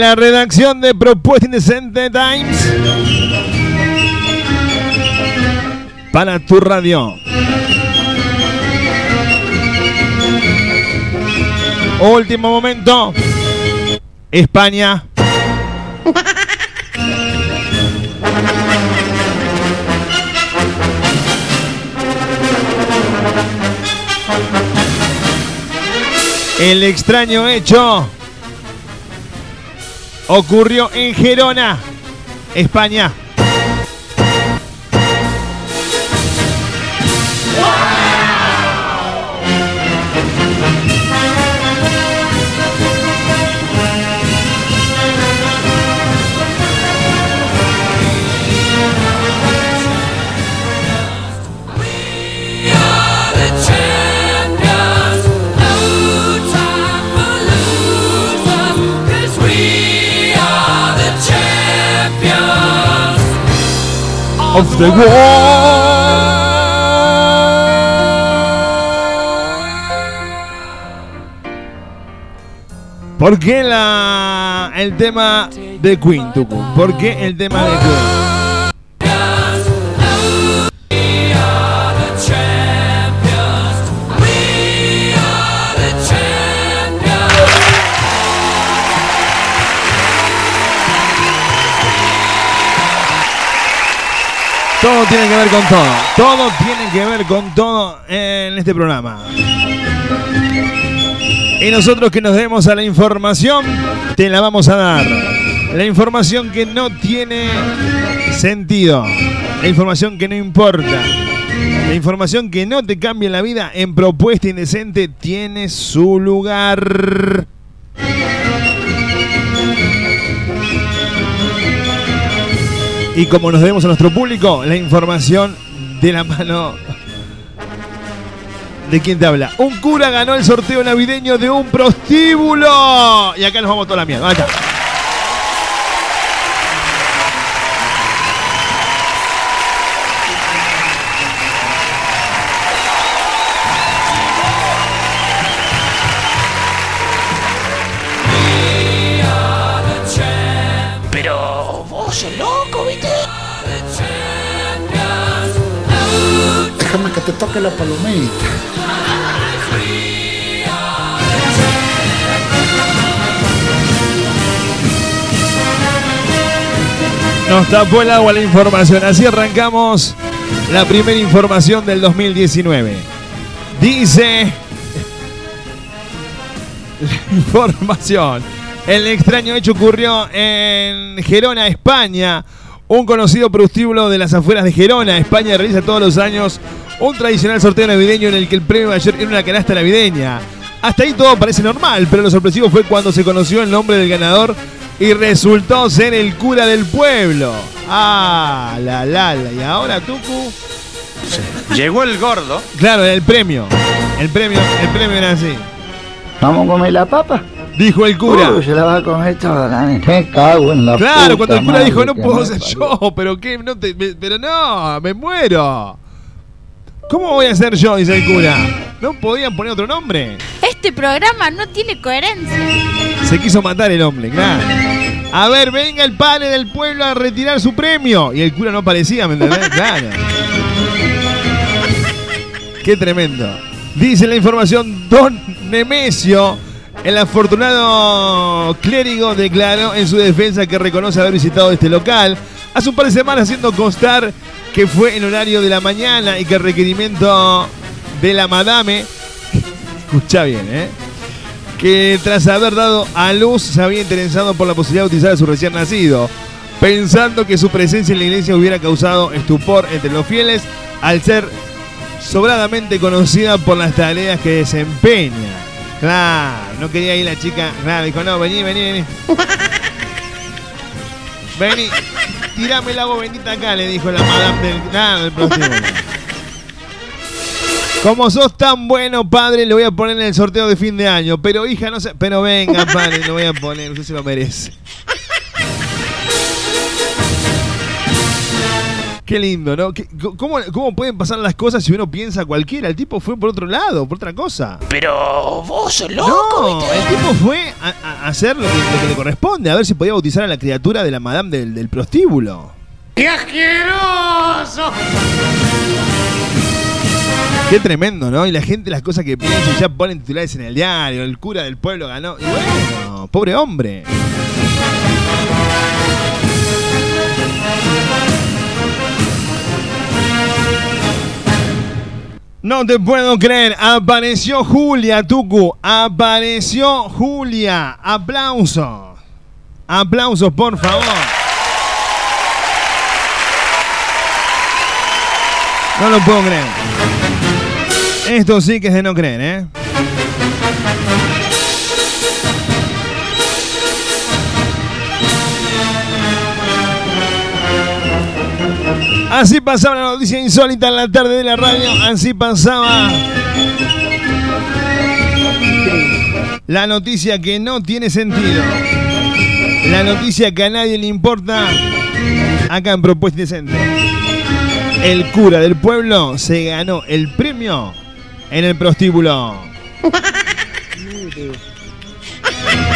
la redacción de Propuesta Indecente Times. Para tu radio. Último momento. España. El extraño hecho ocurrió en Gerona, España. Of the ¿Por qué la, el tema de Queen? ¿Por qué el tema de Queen? Tiene que ver con todo. Todo tiene que ver con todo en este programa. Y nosotros que nos demos a la información, te la vamos a dar. La información que no tiene sentido. La información que no importa. La información que no te cambia la vida en Propuesta Indecente tiene su lugar. Y como nos debemos a nuestro público, la información de la mano de quién te habla. Un cura ganó el sorteo navideño de un prostíbulo. Y acá nos vamos toda la mierda. Déjame que te toque la palomita. Nos tapó el agua la información. Así arrancamos la primera información del 2019. Dice la información. El extraño hecho ocurrió en Gerona, España. Un conocido prostíbulo de las afueras de Gerona, España, realiza todos los años un tradicional sorteo navideño en el que el premio mayor era una canasta navideña. Hasta ahí todo parece normal, pero lo sorpresivo fue cuando se conoció el nombre del ganador y resultó ser el cura del pueblo. Ah, la la la. Y ahora Tucu. Llegó el gordo. Claro, el premio. El premio, el premio era así. ¿Vamos a comer la papa? Dijo el cura. Uy, se la va a comer toda la nena. Me cago en la Claro, puta cuando el cura madre dijo no puedo ser parió". yo, pero qué, no te, me- pero no, me muero. ¿Cómo voy a ser yo? Dice el cura. ¿No podían poner otro nombre? Este programa no tiene coherencia. Se quiso matar el hombre, claro. A ver, venga el padre del pueblo a retirar su premio. Y el cura no aparecía, ¿me entendés? Claro. Qué tremendo. Dice la información, Don Nemesio, el afortunado clérigo declaró en su defensa que reconoce haber visitado este local hace un par de semanas haciendo constar que fue en horario de la mañana y que el requerimiento de la madame, escucha bien, ¿eh? que tras haber dado a luz se había interesado por la posibilidad de utilizar a su recién nacido, pensando que su presencia en la iglesia hubiera causado estupor entre los fieles al ser sobradamente conocida por las tareas que desempeña. Claro, no quería ir la chica, claro, dijo, no, vení, vení, vení. Vení, tirame el agua bendita acá, le dijo la madame del, nada, del. Como sos tan bueno, padre, le voy a poner en el sorteo de fin de año. Pero hija, no sé. Pero venga, padre, lo voy a poner. Usted se lo merece. Qué lindo, ¿no? ¿Qué- cómo, ¿Cómo pueden pasar las cosas si uno piensa cualquiera? El tipo fue por otro lado, por otra cosa. Pero vos sos loco, No, el tipo fue a, a hacer lo que, lo que le corresponde, a ver si podía bautizar a la criatura de la madame del, del prostíbulo. ¡Qué asqueroso! Qué tremendo, ¿no? Y la gente las cosas que piensa y ya ponen titulares en el diario, el cura del pueblo ganó. Y bueno, pobre hombre. No te puedo creer, apareció Julia, Tucu, apareció Julia. Aplausos. Aplausos, por favor. No lo puedo creer. Esto sí que es de no creer, ¿eh? Así pasaba la noticia insólita en la tarde de la radio. Así pasaba la noticia que no tiene sentido. La noticia que a nadie le importa. Acá en Propuesta Decente. El cura del pueblo se ganó el premio en el prostíbulo.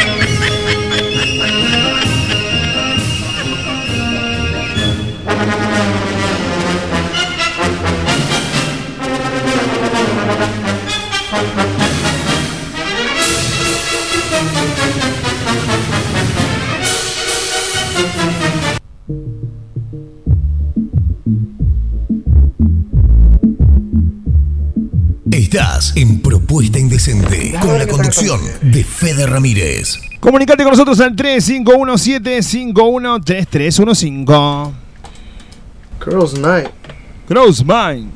En Propuesta Indecente con la conducción de Fede Ramírez. Comunicate con nosotros al 3517-513315. Cross Night. Cross Mine.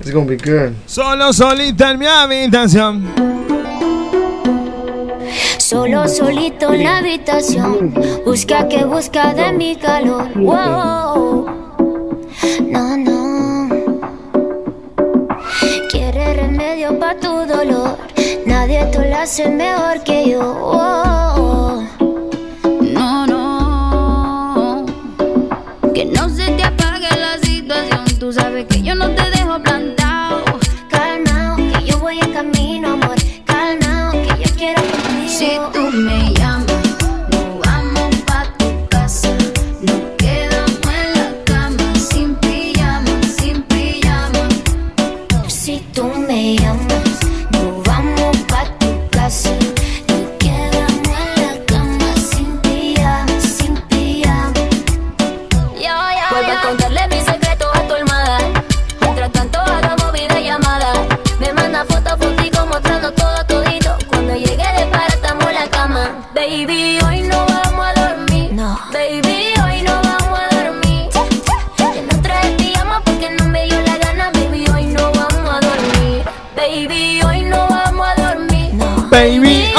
It's gonna be good. Solo solita en mi habitación. Solo solito en la habitación. Busca que busca de mi calor. Wow. No, no. Remedio para tu dolor. Nadie te lo hace mejor que yo. Wow. No, no. Que no se te apague la situación. Tú sabes que yo no te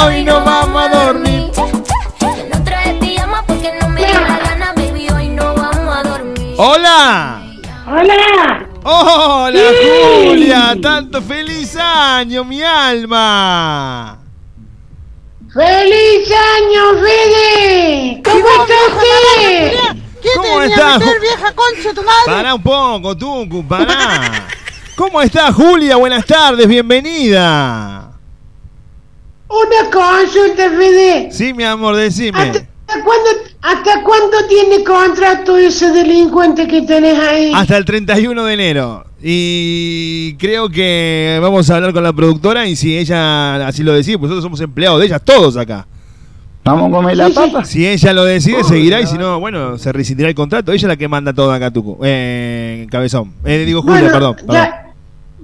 hoy no vamos a dormir. No trae pijama porque no me dio la gana. Baby, hoy no vamos a dormir. ¡Hola! ¡Hola! ¡Hola, Sí. Julia! ¡Tanto feliz año, mi alma! ¡Feliz año, Fede! ¿Cómo está usted? ¿Cómo te estás? meter, vieja concha tu madre? Pará un poco, Tucu, pará. ¿Cómo está Julia? Buenas tardes, bienvenida. Una consulta, Fede. Sí, mi amor, decime. ¿Hasta cuándo, ¿Hasta cuándo tiene contrato ese delincuente que tenés ahí? Hasta el 31 de enero. Y creo que vamos a hablar con la productora y si ella así lo decide, pues nosotros somos empleados de ella, todos acá. Vamos a comer la Sí, sí. papa. Si ella lo decide, seguirá y si no, bueno, se rescindirá el contrato. Ella es la que manda todo acá, Tucu. Eh, cabezón. Eh, digo, Julia, Bueno, perdón. perdón. Ya,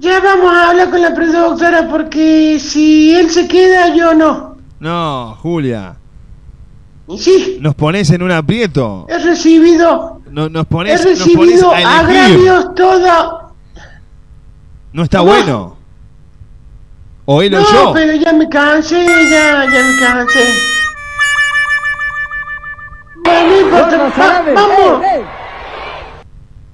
ya vamos a hablar con la productora porque si él se queda, yo no. No, Julia. Y sí, Nos pones en un aprieto. he recibido, No, nos he pones, nos pones recibido a agravios todo. No está ¿Cómo? bueno. O él o No, yo. pero ya me cansé, ya, ya me cansé. Bueno, no va- vamos,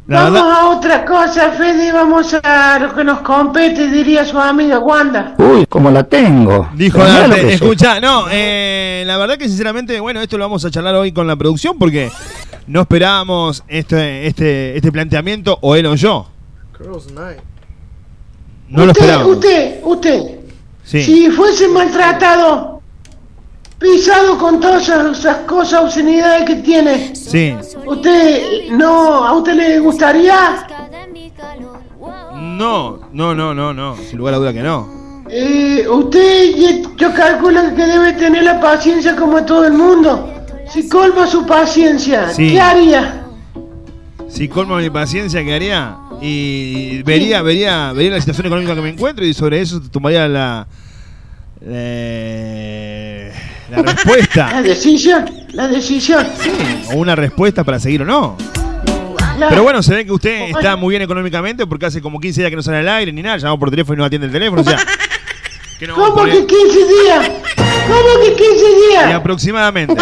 La vamos verdad, a otra cosa, Fede, vamos a lo que nos compete, diría su amiga Wanda. Uy, como la tengo. dijo Dante, escucha, no, eh, la verdad que sinceramente, bueno, esto lo vamos a charlar hoy con la producción porque no esperábamos este, este, este planteamiento, o él o yo. No lo usted, esperábamos. usted, usted, Sí. si fuese maltratado, pisado con todas esas, cosas, obscenidades que tiene, Sí. usted, no, ¿a usted le gustaría? No, no, no, no, no. Sin lugar a duda que no. Eh, usted, yo calculo que debe tener la paciencia como todo el mundo. Si colma su paciencia, Sí. ¿qué haría? Si colmo mi paciencia, ¿qué haría? Y vería, vería, vería la situación económica que me encuentro y sobre eso tomaría la. eh, la respuesta. La decisión, la decisión. o una respuesta para seguir o no. La- Pero bueno, se ve que usted está muy bien económicamente porque hace como 15 días que no sale al aire ni nada. Llamamos por teléfono y no atiende el teléfono. O sea, que no ¿Cómo que 15 días? ¿Cómo que 15 Y días? aproximadamente.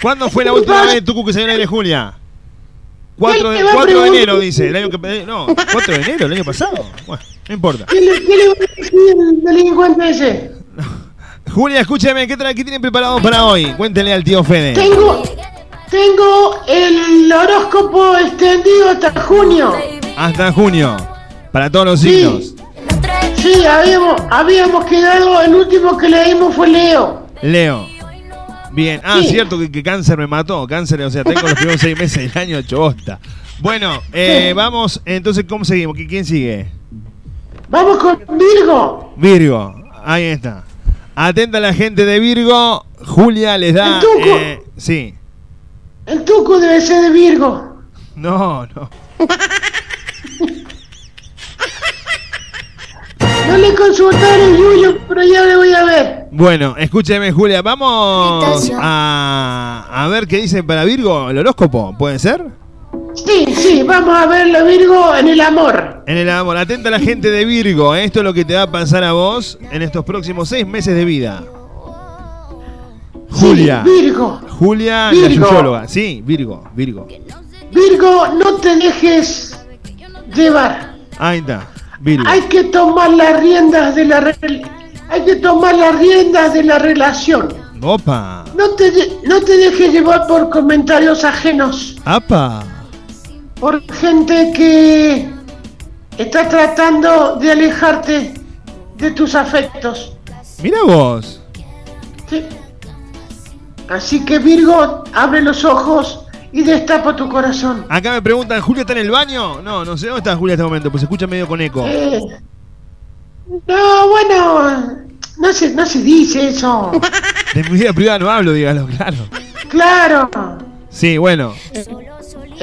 ¿Cuándo fue la última vez Tucu que salió al aire, Julia? 4 de, Él te va a 4 de preguntar- enero, dice. El año que, eh, no, 4 de enero, el año pasado. Bueno, no importa. ¿Qué le, qué le va a decir el delincuente ese? Julia, escúchame, ¿qué, qué tienen preparado para hoy? Cuéntenle al tío Fede. Tengo, tengo el horóscopo extendido hasta junio. Hasta junio. Para todos los Sí. signos. Sí, habíamos, habíamos quedado, el último que leímos fue Leo. Leo. Bien. Ah, Sí. cierto que, que cáncer me mató. Cáncer, o sea, tengo los primeros seis meses del año hecho bosta. Bueno, eh, vamos, entonces, ¿cómo seguimos? ¿Qui- ¿Quién sigue? Vamos con Virgo. Virgo. Ahí está. Atenta a la gente de Virgo. Julia les da. El Tuco. eh, sí. El Tuco debe ser de Virgo. No, no. No le consultaron el Yuyo, pero ya le voy a ver. Bueno, escúcheme, Julia. Vamos a, a ver qué dice para Virgo el horóscopo. ¿Puede ser? Sí, sí, vamos a verlo, Virgo, en el amor. En el amor, atenta a la gente de Virgo. ¿eh? Esto es lo que te va a pasar a vos en estos próximos seis meses de vida. Julia. Virgo. Julia, Virgo. la yuyóloga. Sí, Virgo, Virgo. Virgo, no te dejes llevar. Ahí está, Virgo. Hay que tomar las riendas de la hay que tomar las riendas de la relación. Opa. No te no te dejes llevar por comentarios ajenos, Apa. Por gente que está tratando de alejarte de tus afectos. Mira vos. Sí. Así que Virgo, abre los ojos y destapa tu corazón. Acá me preguntan, ¿Julia está en el baño? No, no sé dónde está Julia en este momento, pues se escucha medio con eco. Eh, no, bueno, no se, no se dice eso. De mi vida privada no hablo, dígalo, claro. Claro. Sí, bueno.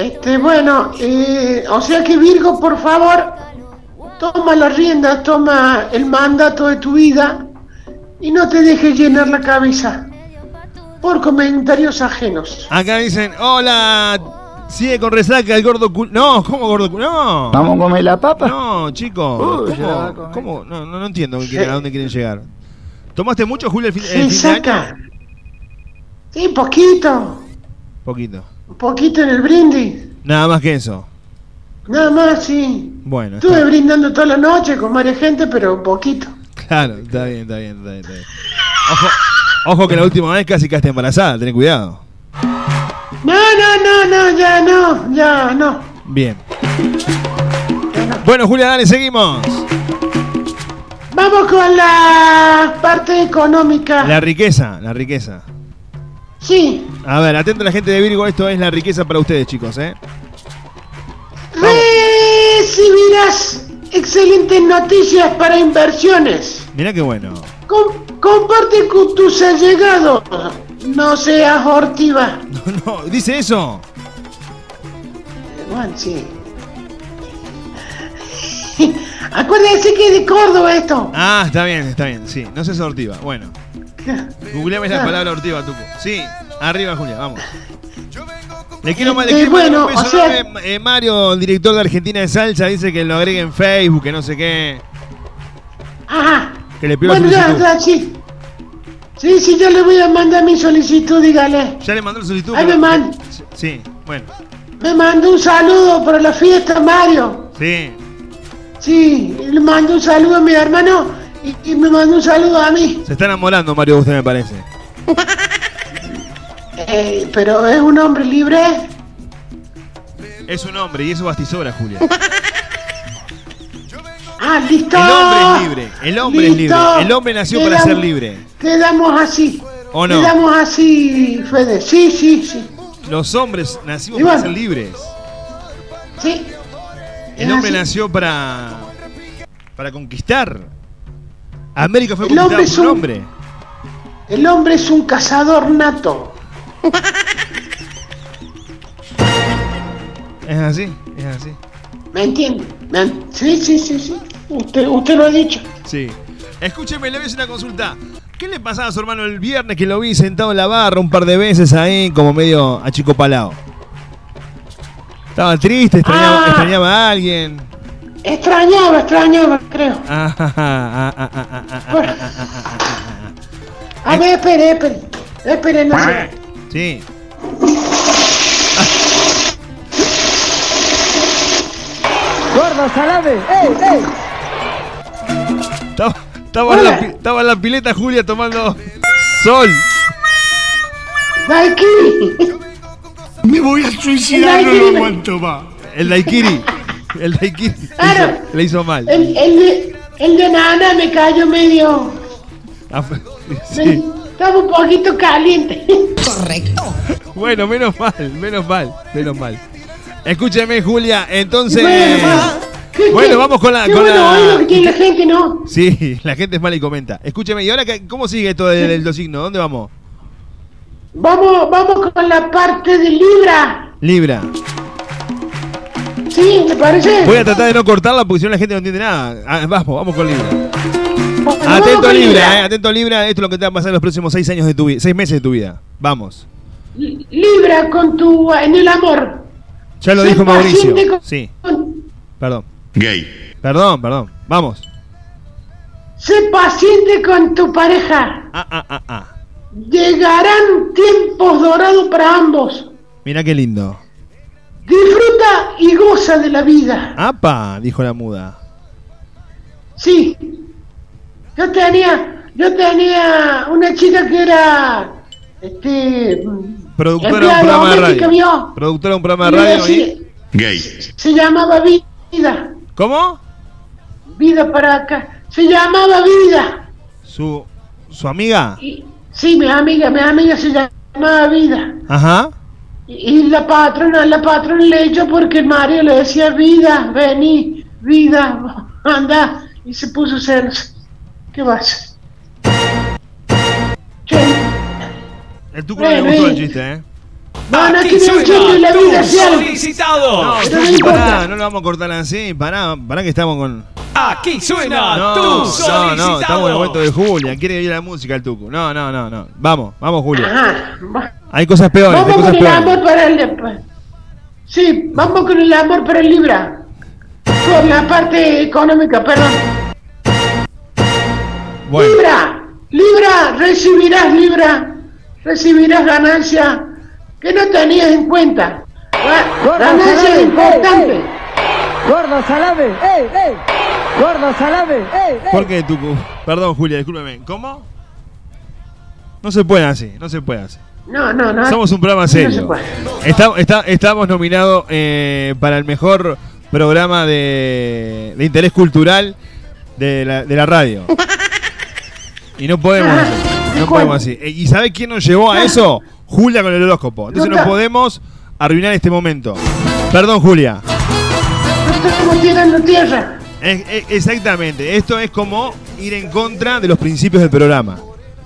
Este, bueno, eh, o sea que Virgo, por favor, toma la rienda, toma el mandato de tu vida y no te dejes llenar la cabeza por comentarios ajenos. Acá dicen, hola, sigue con resaca el gordo cul... No, ¿cómo gordo cul... No. ¿Vamos a comer la papa? No. Uy, a ¿Cómo? ¿Cómo? No, no, no entiendo a dónde quieren llegar. ¿Tomaste mucho, Julia, el fin, el fin de saca. año? Sí, poquito, Poquito. Un poquito en el brindis, Nada más que eso. nada más, sí. Bueno, Estuve está- brindando toda la noche con varias gente, pero un poquito. claro, está bien, está bien, está bien. está bien. Ojo, ojo que la última vez casi quedaste embarazada, ten cuidado. No, no, no, no, ya no, ya no. Bien. Bueno, Julia, dale, seguimos. Vamos con la parte económica. La riqueza, la riqueza. Sí, A ver, atento a la gente de Virgo, esto es la riqueza para ustedes, chicos, ¿eh? recibirás excelentes noticias para inversiones. Mirá qué bueno. Com- comparte con tus allegados. No seas hortiva. No, dice eso. Bueno, sí. Acuérdense que es de Córdoba esto. Ah, está bien, está bien, sí. No sé sortiva. Bueno. Googleame la palabra ortiva, Tuco. Sí, arriba, Julia, vamos. Le quiero, le Eh, quiero mandar bueno, un beso o sea- eh, Mario, el director de Argentina de Salsa, dice que lo agregue en Facebook, que no sé qué. Ajá. Que le pido Bueno, ya, ya, sí. Sí, sí, ya le voy a mandar mi solicitud, dígale. Ya le mandó el solicitud. Ahí me manda. Sí, bueno. Me mandó un saludo para la fiesta, Mario. Sí. Sí, le mando un saludo a mi hermano y, y me mandó un saludo a mí. Se está enamorando Mario, usted me parece. Eh, pero es un hombre libre. Es un hombre y eso bastizora, Julia. Ah, listo. El hombre es libre. El hombre es libre. El hombre nació para ser libre. Quedamos así. ¿O no? Quedamos así, Fede. Sí, sí, sí. Los hombres nacimos para ser libres. Sí. El hombre así. nació para. para conquistar. América fue El hombre es un un- hombre. El hombre es un cazador nato. Es así, es así. ¿Me entiende? ¿Me en- Sí, sí, sí, sí. Usted, usted lo ha dicho. Sí. Escúcheme, le voy a hacer una consulta. ¿Qué le pasaba a su hermano el viernes que lo vi sentado en la barra un par de veces ahí, como medio achicopalado? Estaba triste, extrañaba, Ah. extrañaba a alguien. Extrañaba, extrañaba, creo. Ah, ah, ah, ah, ah, ah, ah, ah, ah, ah, ah, ah. A ver, espere, espere. Espere, no sé. Sí. Gordo, salame. ¡Ey, ey! Estaba, estaba en la, pi- estaba en la pileta Julia tomando sol. Daiquiri. Me voy a suicidar, no lo aguanto más. El daiquiri. El daiquiri. Le Claro. hizo, le hizo mal. El, el, de, el de Nana me cayó medio. Ah, me- sí. estaba un poquito caliente. Correcto. Bueno, menos mal, menos mal, menos mal. Escúcheme, Julia, entonces. Bueno, ma, ¿qué- Bueno, qué- vamos con la. qué con bueno la- que tiene la gente, ¿no? Sí, la gente es mala y comenta. Escúcheme, ¿y ahora qué- cómo sigue todo el, el signo? ¿Dónde vamos? Vamos, vamos con la parte de Libra. Libra. ¿Sí? ¿Le parece? Voy a tratar de no cortarla porque si no la gente no entiende nada. Ah, vamos, vamos con Libra. Vamos Atento con Libra, eh, atento Libra, esto es lo que te va a pasar en los próximos seis años de tu vida, seis meses de tu vida. Vamos. Libra con tu en el amor. Ya lo dijo Mauricio. con- Sí. Perdón. Gay. Perdón, perdón. Vamos. Sé paciente con tu pareja. Ah, ah, ah, ah. Llegarán tiempos dorados para ambos. Mira qué lindo. Disfruta y goza de la vida. ¡Apa! Dijo la muda. Sí. Yo tenía, yo tenía una chica que era, este, Productora de un programa de radio. vio. Productora de un programa de radio. Gay. se llamaba Vida. ¿Cómo? Vida para acá. Se llamaba Vida. Su, su amiga. Sí, mi amiga, mi amiga se llamaba Vida. Ajá. Y la patrona, la patrona le echó porque el marido le decía, vida, vení, vida, anda. Y se puso celos. ¿Qué vas? El tuco no le gustó el chiste, ¿eh? No, no Aquí tiene un suena chiste en la vida, solicitado. No, Pero no importa. pará, no lo vamos a cortar así. Pará, pará que estamos con. Aquí suena No, tu no, solicitado. no, estamos en el momento de Julia. Quiere oír la música el Tucu. No, no, no, no. Vamos, vamos, Julia. Ajá. Hay cosas peores, hay Vamos cosas con el peores. amor para el... Sí, vamos con el amor para el Libra. Con la parte económica, perdón. Bueno, Libra, Libra, recibirás Libra, recibirás ganancia que no tenías en cuenta. Gordo, Ganancia salame, importante. ey, ey. Gordo, salame, ey, ey. Gordo, salame, ey, ey. ¿por qué Tucu? Perdón, Julia, discúlpeme. ¿Cómo? No se puede así, no se puede así. No, no, no. Somos un programa No se serio. puede. Está- está- estamos nominados eh, para el mejor programa de, de interés cultural de la, de la radio. Y no podemos así. No podemos así. Eh, ¿Y sabe quién nos llevó a eso? Julia con el horóscopo. Entonces no podemos arruinar este momento. Perdón, Julia. Estamos tirando tierra. Es- es- exactamente. Esto es como ir en contra de los principios del programa.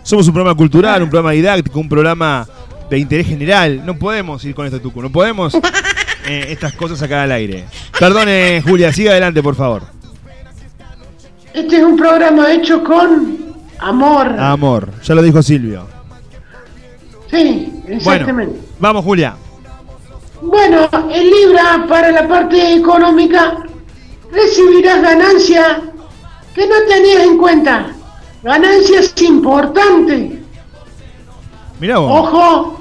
Somos un programa cultural, un programa didáctico, un programa de interés general. No podemos ir con esto, Tucu. No podemos eh, estas cosas sacar al aire. Perdone, Julia. Siga adelante, por favor. Este es un programa hecho con amor. Amor. Ya lo dijo Silvio. Sí, exactamente. Vamos, Julia. Bueno, en Libra, para la parte económica, recibirás ganancia que no tenías en cuenta. Ganancias importantes. Mirá vos. Ojo,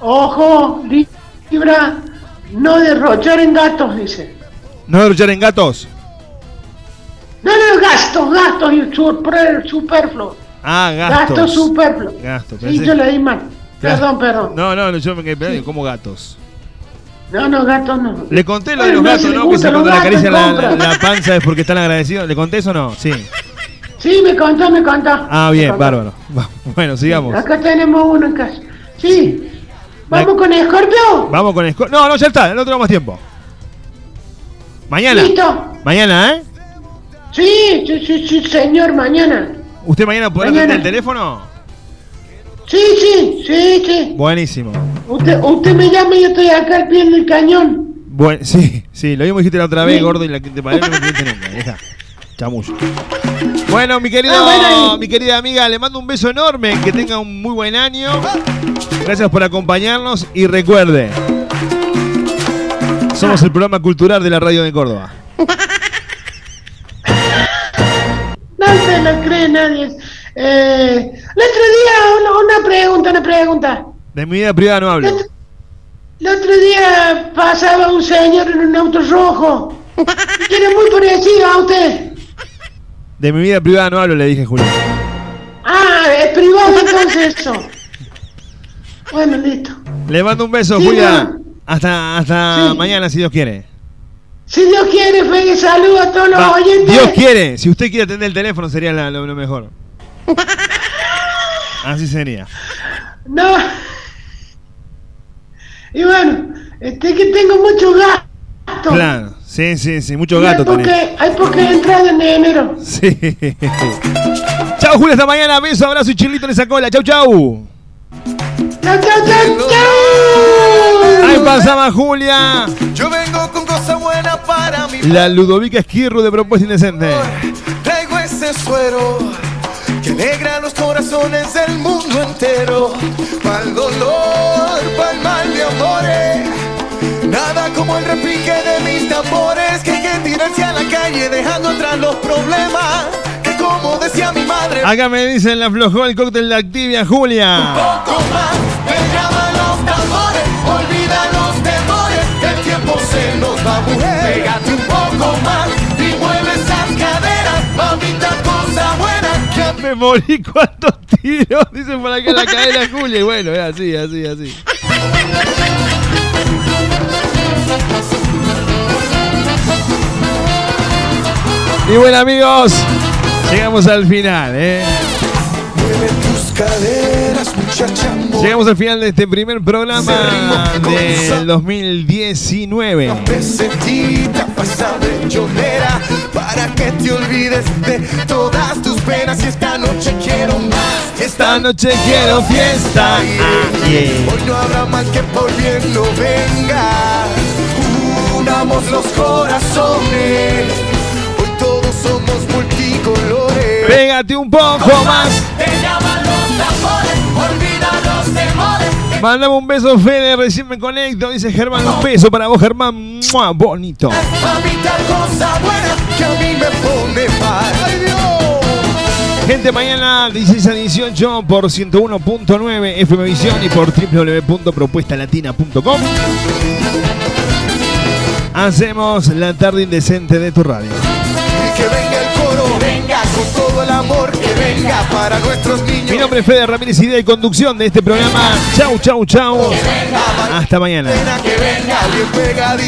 ojo, Libra, no derrochar en gatos, dice. No derrochar en gatos. No, no, gastos, gastos y super, superfluo. Ah, Gastos gastos. superfluo. Gastos. Sí, yo leí mal. Perdón, perdón. No, no, no, yo me quedé pensando, como gatos. No, no, gatos no. Le conté lo de los no, gatos, ¿no? Que se cuando le acarician la, la- panza es porque están agradecidos. ¿Le conté eso o no? Sí. Sí, me contó, me contó. Ah, bien, contó. bárbaro. Bueno, sigamos. Acá tenemos uno en casa. Sí. ¿Vamos con Escorpio? Vamos con Esco- No, no, ya está, no tenemos más tiempo. Mañana. Listo. Mañana, ¿eh? Sí, sí, sí, sí, señor, mañana. ¿Usted mañana podrá Mañana. atender el teléfono? Sí, sí, sí, sí. Buenísimo. Usted, usted me llama y yo estoy acá al pie del cañón. Buen, sí, sí, lo mismo dijiste la otra vez, Sí. gordo, y la que te paré no me nunca. Deja. Chamullo. Bueno, mi querido, Ah, bueno, mi querida amiga, le mando un beso enorme, que tenga un muy buen año. Gracias por acompañarnos y recuerde, somos el programa cultural de la radio de Córdoba. No se lo cree nadie. Eh, el otro día, una, una pregunta, una pregunta. De mi vida privada no hablo. El otro día pasaba un señor en un auto rojo. Que era muy parecido a usted. De mi vida privada no hablo, le dije Julio. Ah, es privado entonces eso. Bueno, listo. Le mando un beso, Sí, Julia. no. Hasta, hasta Sí. mañana, si Dios quiere. Si Dios quiere, feliz saludo a todos los oyentes. Dios quiere. Si usted quiere atender el teléfono, sería la- lo, lo mejor. Así sería. No. Y bueno, este que tengo muchos gastos. Claro. Sí, sí, sí. Mucho Y gato hay tenés. porque, hay porque entrada en enero. Sí. Chao, Julia, hasta mañana. Beso, abrazo y chilito en esa cola. Chau, chau. Chau, chau, chau, chau. Ahí pasaba Julia. Yo vengo con cosas buenas para mi La Ludovica Esquirru de Propuesta Indecente. Traigo ese suero que alegra los corazones del mundo entero. Pa'l dolor, pa'l mal de amores. Nada como el repique de mis tambores que hay que tirarse a la calle dejando atrás los problemas. Que como decía mi madre, Acá me dicen la aflojó el cóctel de Activia Julia. poco más. Me llaman los tambores, olvida los temores. El tiempo se nos va, mujer. Me morí cuántos tiros, dicen por acá la cadena Julia. Y bueno, es así, así, así. Y bueno amigos, llegamos al final, ¿eh? Llegamos al final de este primer programa del 2019. Pesetita pasa de chonera para que te olvides de todas tus penas y esta noche quiero más. Esta noche quiero fiesta. Ah. Hoy no habrá mal que por bien no venga. Unamos los corazones. Hoy todos somos multicolores. Pégate un poco más. Mandame un beso, Fede, recién me conecto. Dice Germán, un beso para vos, Germán. ¡Mua! Bonito. Mamita, cosa buena que a mí me pone mal. ¡Ay, Dios! Gente, mañana 16 a 18 por 101.9 FM Visión y por www.propuestalatina.com. Hacemos la tarde indecente de tu radio. Y que venga el coro, venga con todo el amor venga para nuestros niños. Mi nombre es Fede Ramírez, idea y conducción de este programa. Chau, chau, chau. Hasta mañana.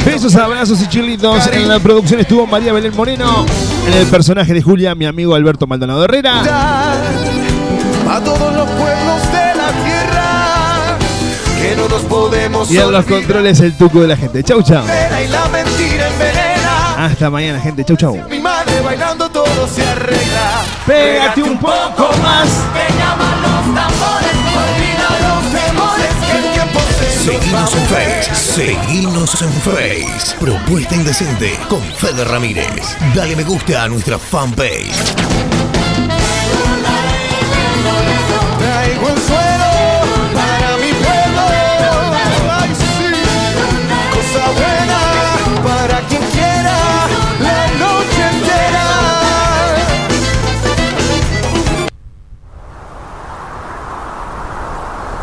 Besos, abrazos y chilitos. En la producción estuvo María Belén Moreno. En el personaje de Julia, mi amigo Alberto Maldonado Herrera. A todos los pueblos de la tierra que no nos podemos Y en los controles el tuco de la gente. Chau, chau. Hasta mañana, gente. Chau, chau. Mi madre bailando todo se arregla. Pégate un poco más. Te llaman los tambores, olvida los temores. que El tiempo se nos va Seguinos en Face, seguinos en Face. Propuesta indecente con Fede Ramírez. Dale me gusta a nuestra fanpage. Traigo el suelo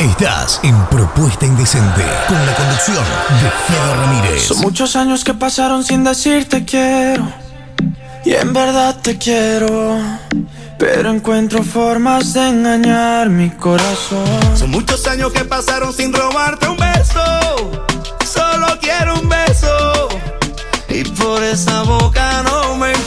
Estás en Propuesta Indecente con la conducción de Fede Ramírez. Son muchos años que pasaron sin decirte quiero. Y en verdad te quiero. Pero encuentro formas de engañar mi corazón. Son muchos años que pasaron sin robarte un beso. Solo quiero un beso. Y por esa boca no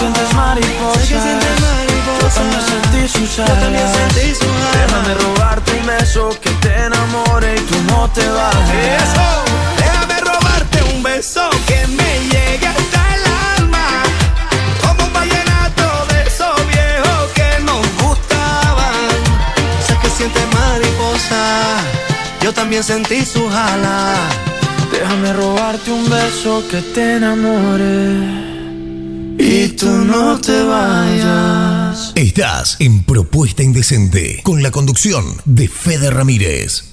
Sé que sientes mariposas. Yo también sentí sus alas. Déjame robarte un beso que te enamore y tú no te vayas. Eso, déjame robarte un beso que me llegue hasta el alma. Como un vallenato de esos viejos que nos gustaban. Sé que sientes mariposa. Yo también sentí sus alas. Déjame robarte un beso que te enamore y tú no te vayas. Estás en Propuesta Indecente con la conducción de Fede Ramírez.